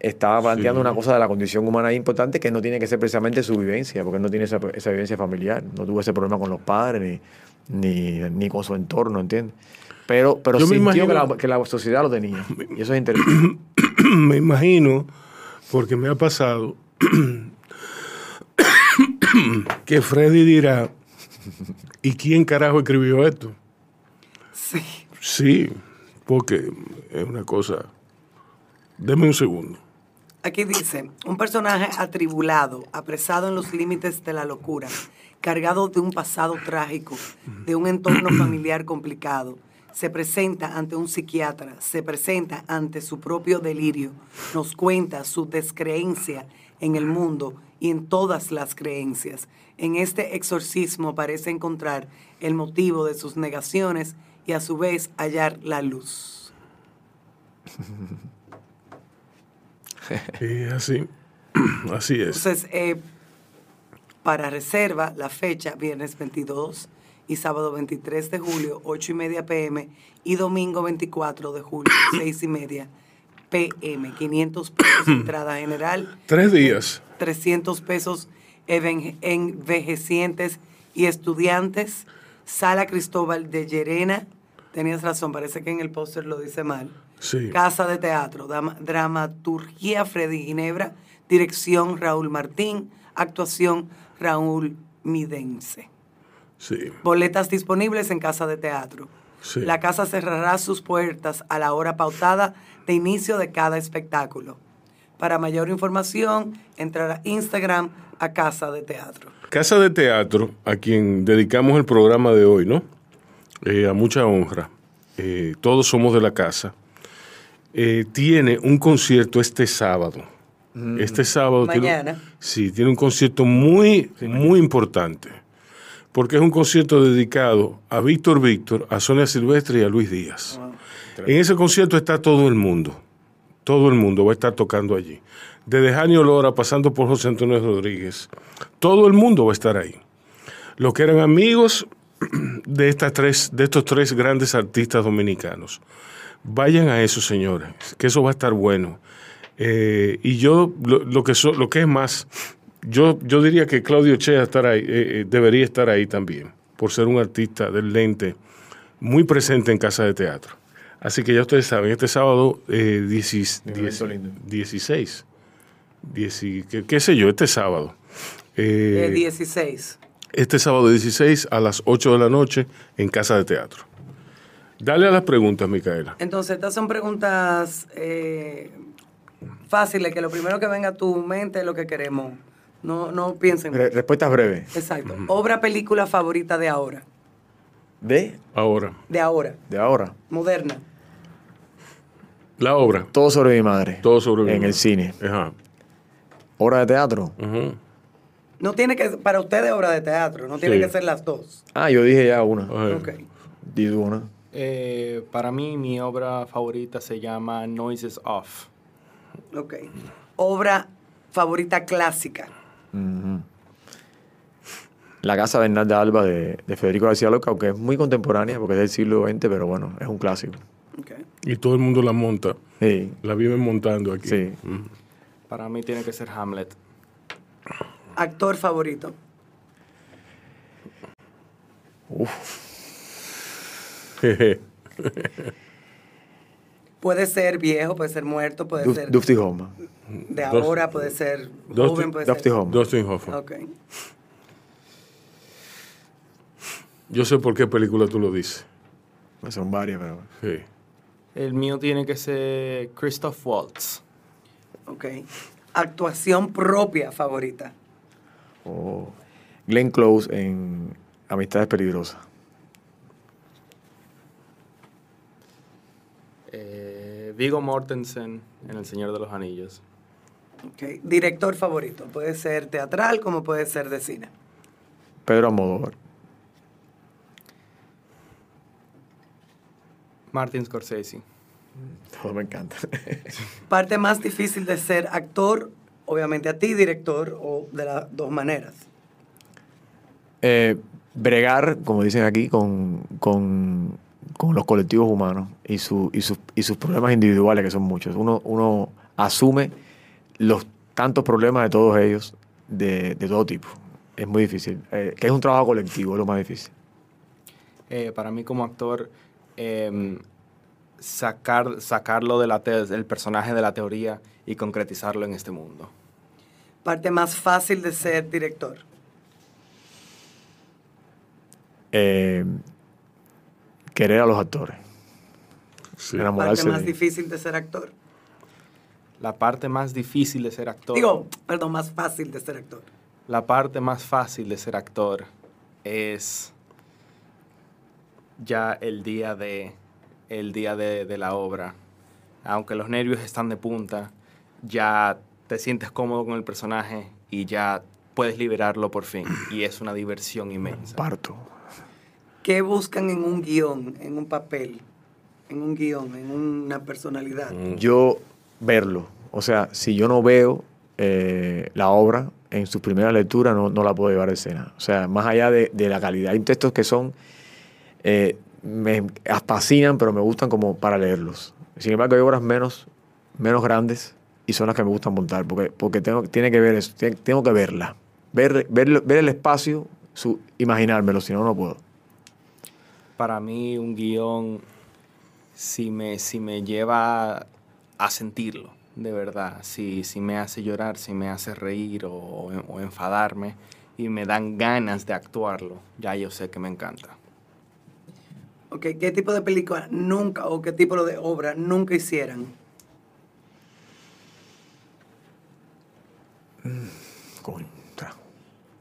estaba planteando Sí. una cosa de la condición humana importante que no tiene que ser precisamente su vivencia, porque él no tiene esa, esa vivencia familiar. No tuvo ese problema con los padres ni, ni, ni con su entorno, ¿entiendes? Pero, pero Yo me sintió que, imagino- la, que la sociedad lo tenía. Y eso es interesante. me imagino, porque me ha pasado, que Freddy dirá, ¿y quién carajo escribió esto? Sí. Sí, porque es una cosa... Deme un segundo. Aquí dice, un personaje atribulado, apresado en los límites de la locura, cargado de un pasado trágico, de un entorno familiar complicado, se presenta ante un psiquiatra, se presenta ante su propio delirio, nos cuenta su descreencia en el mundo y en todas las creencias. En este exorcismo parece encontrar el motivo de sus negaciones y a su vez hallar la luz. Y así. Así es. Entonces, eh, para reserva, la fecha, viernes 22 y sábado 23 de julio, 8 y media pm, y domingo 24 de julio, 6 y media pm. 500 pesos entrada general. Tres días. 300 pesos envejecientes y estudiantes. Sala Cristóbal de Llerena. Tenías razón, parece que en el póster lo dice mal. Sí. Casa de Teatro, Dramaturgia Freddy Ginebra, Dirección Raúl Martín, Actuación Raúl Midense. Sí. Boletas disponibles en Casa de Teatro. Sí. La casa cerrará sus puertas a la hora pautada de inicio de cada espectáculo. Para mayor información, entrar a Instagram a Casa de Teatro. Casa de Teatro, a quien dedicamos el programa de hoy, ¿no? Eh, a mucha honra. Eh, todos somos de la casa. Eh, tiene un concierto este sábado. Este sábado. tiene- Mañana. sí, tiene un concierto muy, muy importante. Porque es un concierto dedicado a Víctor Víctor, a Sonia Silvestre y a Luis Díaz. En ese concierto está todo el mundo. Todo el mundo va a estar tocando allí. Desde Janio Lora, pasando por José Antonio Rodríguez. Todo el mundo va a estar ahí. Los que eran amigos de, estas tres, de estos tres grandes artistas dominicanos. Vayan a eso, señores, que eso va a estar bueno. Eh, y yo, lo, lo que so- lo que es más, yo, yo diría que Claudio Chea estar ahí, eh, eh, debería estar ahí también, por ser un artista del lente muy presente en Casa de Teatro. Así que ya ustedes saben, este sábado eh, 10 Un evento lindo. 16, 10 qué, qué sé yo, este sábado. Eh, Eh, 16. este sábado 16 a las 8 de la noche en Casa de Teatro. Dale a las preguntas, Micaela. Entonces, estas son preguntas eh, fáciles, que lo primero que venga a tu mente es lo que queremos. No, no piensen. Re- respuestas breves. Exacto. Obra, película favorita de ahora. De, Ahora, De ahora. de ahora. Moderna. la obra. Todo sobre mi madre. Todo sobre mi En madre. el cine. Ajá. Obra de teatro. No tiene que, para ustedes obra de teatro, no tiene Sí. que ser las dos. Ah, yo dije ya una. Ajá. Ok. Tú una. Eh, para mí, mi obra favorita se llama Noises Off. Ok. Obra favorita clásica. La Casa Bernal de Alba de, de Federico García Lorca, aunque es muy contemporánea porque es del siglo XX, pero bueno, es un clásico. Y todo el mundo la monta. Sí, La viven montando aquí. sí. Ujú. Para mí tiene que ser Hamlet. Actor favorito. Jeje. Puede ser viejo, puede ser muerto, puede Duf- ser Dufty Hoffman. de ahora, puede ser Dustin- joven, puede Dusty ser... Hoffman. Dustin Hoffman. Ok. Yo sé por qué película tú lo dices. Pues Son varias, pero... Sí. El mío tiene que ser Christoph Waltz. Ok. Actuación propia favorita. Oh. Glenn Close en Amistades Peligrosas. Eh, Viggo Mortensen en El Señor de los Anillos. Director favorito. Puede ser teatral como puede ser de cine. Pedro Almodóvar. Martin Scorsese. Todo me encanta. Parte más difícil de ser actor, obviamente a ti, director, o de las dos maneras. Eh, bregar, como dicen aquí, con, con, con los colectivos humanos y, su, y, sus, y sus problemas individuales, que son muchos. Uno, uno asume los tantos problemas de todos ellos, de, de todo tipo. Es muy difícil. Eh, que es un trabajo colectivo, es lo más difícil. Eh, para mí como actor, em, sacar, sacarlo de del personaje de la teoría y concretizarlo en este mundo. Parte más fácil de ser director. Eh, querer a los actores. Sí. Enamorarse Parte más de- difícil de ser actor. La parte más difícil de ser actor. Digo, perdón, más fácil de ser actor. La parte más fácil de ser actor es ya el día de el día de, de la obra. Aunque los nervios están de punta, ya te sientes cómodo con el personaje y ya puedes liberarlo por fin. Y es una diversión inmensa. Parto. ¿Qué buscan en un guion, en un papel, en un guion, en una personalidad? Mm. Yo verlo. O sea, si yo no veo eh, la obra en su primera lectura no, no la puedo llevar a escena. O sea, más allá de, de la calidad. Hay textos que son, eh, me fascinan, pero me gustan como para leerlos. Sin embargo, hay obras menos, menos grandes y son las que me gustan montar, porque, porque tengo, tiene que ver eso, tengo que verla. Ver, ver, ver el espacio, su, imaginármelo, si no, no puedo. Para mí un guion, si me, si me lleva a sentirlo, de verdad, si, si me hace llorar, si me hace reír o, o enfadarme y me dan ganas de actuarlo, ya yo sé que me encanta. Ok, ¿qué tipo de película nunca o qué tipo de obra nunca hicieran? Contra.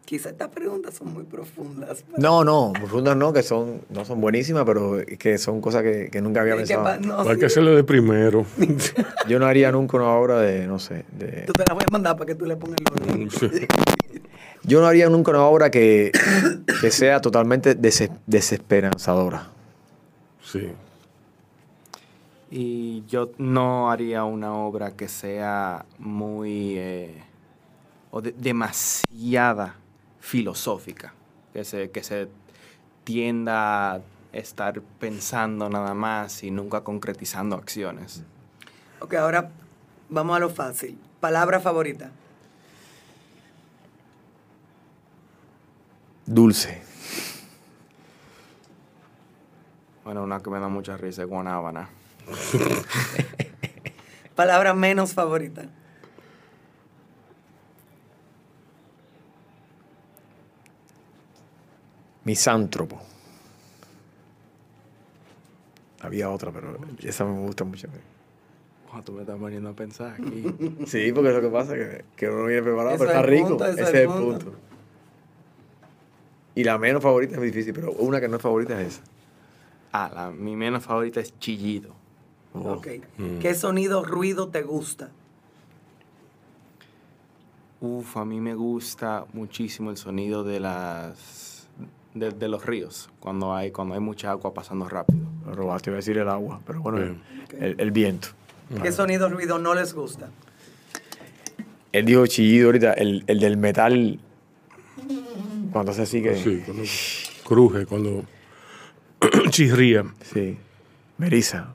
Quizá estas preguntas son muy profundas. No, no, profundas no, que son, no son buenísimas, pero que son cosas que, que nunca había ¿Qué pensado. no, Hay sí. que hacerlo de primero. Yo no haría nunca una obra de, no sé, de... Tú te la voy a mandar para que tú le pongas. Sí. Yo no haría nunca una obra que, que sea totalmente des- desesperanzadora. Sí. Y yo no haría una obra que sea muy eh, o de- demasiada filosófica, que se, que se tienda a estar pensando nada más y nunca concretizando acciones. Ok, ahora vamos a lo fácil. Palabra favorita. Dulce. Bueno, una que me da mucha risa es Guanábana. Palabra menos favorita. Misántropo. Había otra, pero esa me gusta mucho. Oh, tú me estás poniendo a pensar aquí. Sí, porque es lo que pasa, que, que uno viene preparado, pero está es rico. punto, Ese es es el punto. punto. Y la menos favorita es difícil, pero una que no es favorita es esa. ah, la, mi menos favorita es Chillido. Oh. Ok. ¿Qué sonido, ruido te gusta? Uf, a mí me gusta muchísimo el sonido de las de, de los ríos cuando hay cuando hay mucha agua pasando rápido. Robaste, iba a decir el agua, pero bueno, el, el viento. ¿Qué sonido, ruido no les gusta? Él dijo chillido ahorita, el, el del metal, cuando hace así que... Sí, cuando cruje, cuando chirría. Sí. Meriza.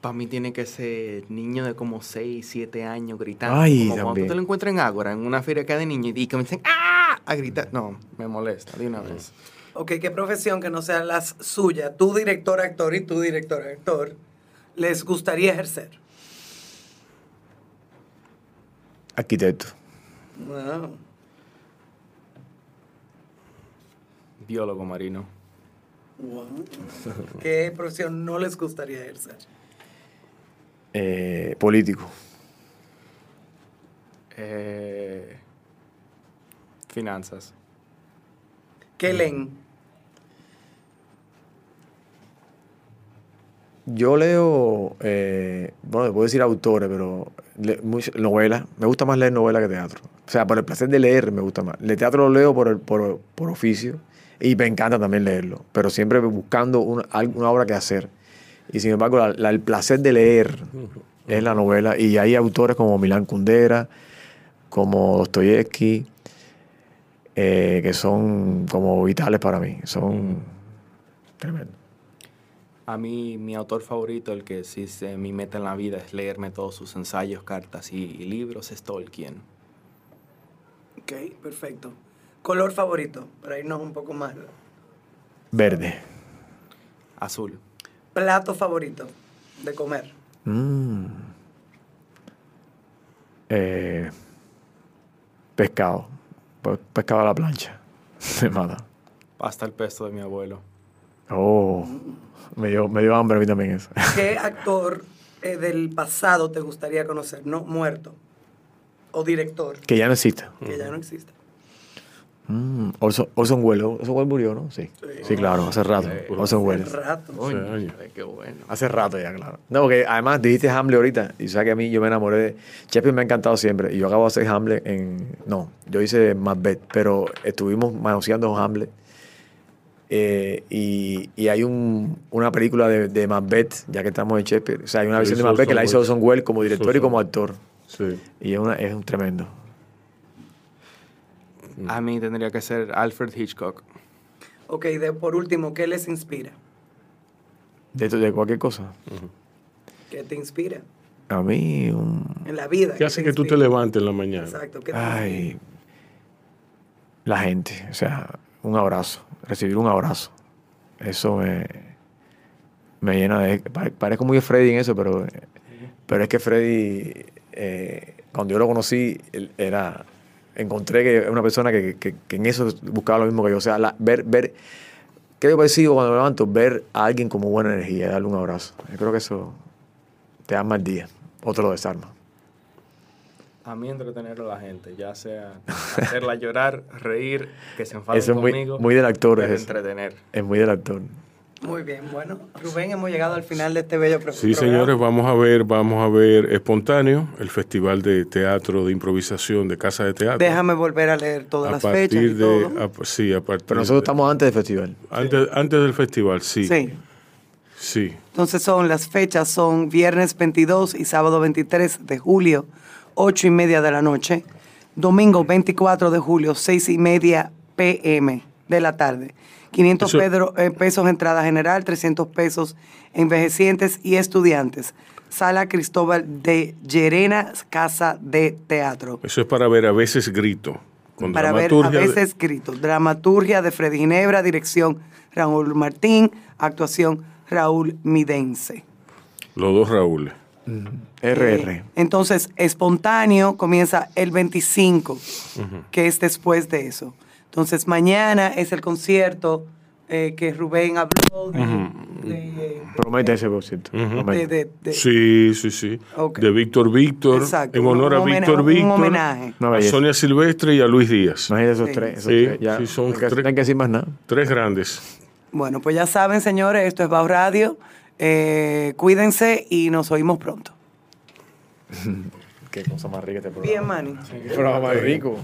Para mí tiene que ser niño de como 6, 7 años gritando. Ay, como cuando también. tú te lo encuentras en Ágora, en una feria que hay de niños y que me dicen ¡Ah! A gritar. No, me molesta de una vez. Ok, ¿qué profesión que no sea la suya, tu director, actor y tu director, actor, les gustaría ejercer? Arquitecto. Wow. Biólogo marino. Wow. ¿Qué profesión no les gustaría ejercer? Eh, político. Eh, finanzas. ¿Qué leen? Yo leo, eh, bueno, puedo decir autores, pero novelas. Me gusta más leer novelas que teatro. O sea, por el placer de leer me gusta más. El teatro lo leo por, el, por, por oficio y me encanta también leerlo, pero siempre buscando una, una obra que hacer. Y sin embargo, la- la- el placer de leer es la novela. Y hay autores como Milán Kundera, como Dostoyevsky, eh, que son como vitales para mí. Son tremendos. A mí, mi autor favorito, el que sí es mi meta en la vida es leerme todos sus ensayos, cartas y, y libros, es Tolkien. Ok, perfecto. ¿Color favorito? Para irnos un poco más. Verde. Azul. ¿Plato favorito de comer? Mm. Eh, pescado. Pe- Pescado a la plancha. Me mata. Hasta el pesto de mi abuelo. Oh, me dio, me dio hambre a mí también eso. ¿Qué actor eh, del pasado te gustaría conocer? No muerto. O director, que ya no existe. que ya no existe. Mm, Orson, Orson Welles. Orson Welles murió, ¿no? Sí. Sí, claro, hace rato. Orson Hace Welles. rato. Hace ay, qué bueno. Hace rato ya, claro. No, porque además dijiste Hamlet ahorita. Y sabes que a mí yo me enamoré de. Shakespeare me ha encantado siempre. Y yo acabo de hacer Hamlet en. No, yo hice Macbeth. Pero estuvimos manoseando Hamlet. Eh, y, y hay un, una película de, de Macbeth, ya que estamos en Shakespeare. O sea, hay una versión de Macbeth que la Orson hizo. Orson Welles como director y Orson. como actor. Sí. Y es, una- es un tremendo. A mí tendría que ser Alfred Hitchcock. Ok, de, por último, ¿qué les inspira? De, de cualquier cosa. ¿Qué te inspira? A mí, un... En la vida. ¿Qué hace que tú te levantes en la mañana? Exacto. ¿qué te Ay, la gente, o sea, un abrazo, recibir un abrazo. Eso me, me llena de... pare- Parezco muy Freddy en eso, pero, pero es que Freddy, eh, cuando yo lo conocí, él era... Encontré que una persona que, que- que en eso buscaba lo mismo que yo. O sea, la- ver, ver... ¿Qué yo percibo cuando me levanto? Ver a alguien como buena energía, darle un abrazo. Yo creo que eso te arma el día. Otro lo desarma. A mí entretener a la gente, ya sea hacerla llorar, reír, que se enfaden Eso es muy- conmigo. muy del actor, es eso. entretener. Es muy del actor. Muy bien, bueno, Rubén, hemos llegado al final de este bello pro- Sí, señores, vamos a ver, vamos a ver Espontáneo, el Festival de Teatro de Improvisación de Casa de Teatro. Déjame volver a leer todas a las fechas partir y de, todo. a- sí, a partir Pero nosotros de- estamos antes del festival. antes, antes del festival, sí, sí. Sí. Entonces son las fechas, son viernes 22 y sábado 23 de julio, 8 y media de la noche. Domingo 24 de julio, 6 y media pm de la tarde. 500 Eso- pedro- eh, pesos entrada general, 300 pesos envejecientes y estudiantes. Sala Cristóbal de Llerena, Casa de Teatro. Eso es para ver a veces grito. Con para ver a dramaturgia de- veces escritos. Dramaturgia de Freddy Ginebra, dirección Raúl Martín, actuación Raúl Midense. los dos Raúles. RR. Entonces, espontáneo comienza el 25, que es después de eso. Entonces, mañana es el concierto eh, que Rubén habló de, de- Promete ese, por cierto. de- Promete. de- de- Sí, sí, sí. De Víctor Víctor, Exacto, en honor a un homena- Víctor un Víctor, homenaje. A. Sonia Silvestre y a Luis Díaz. Imagínate esos Sí. tres. Esos Sí, tres. Ya, sí, son no tres. no hay que decir más nada. Tres grandes. Bueno, pues ya saben, señores, esto es Bau Radio. Eh, cuídense y nos oímos pronto. Qué cosa más rica este programa. Bien, Manny. Qué programa más rico.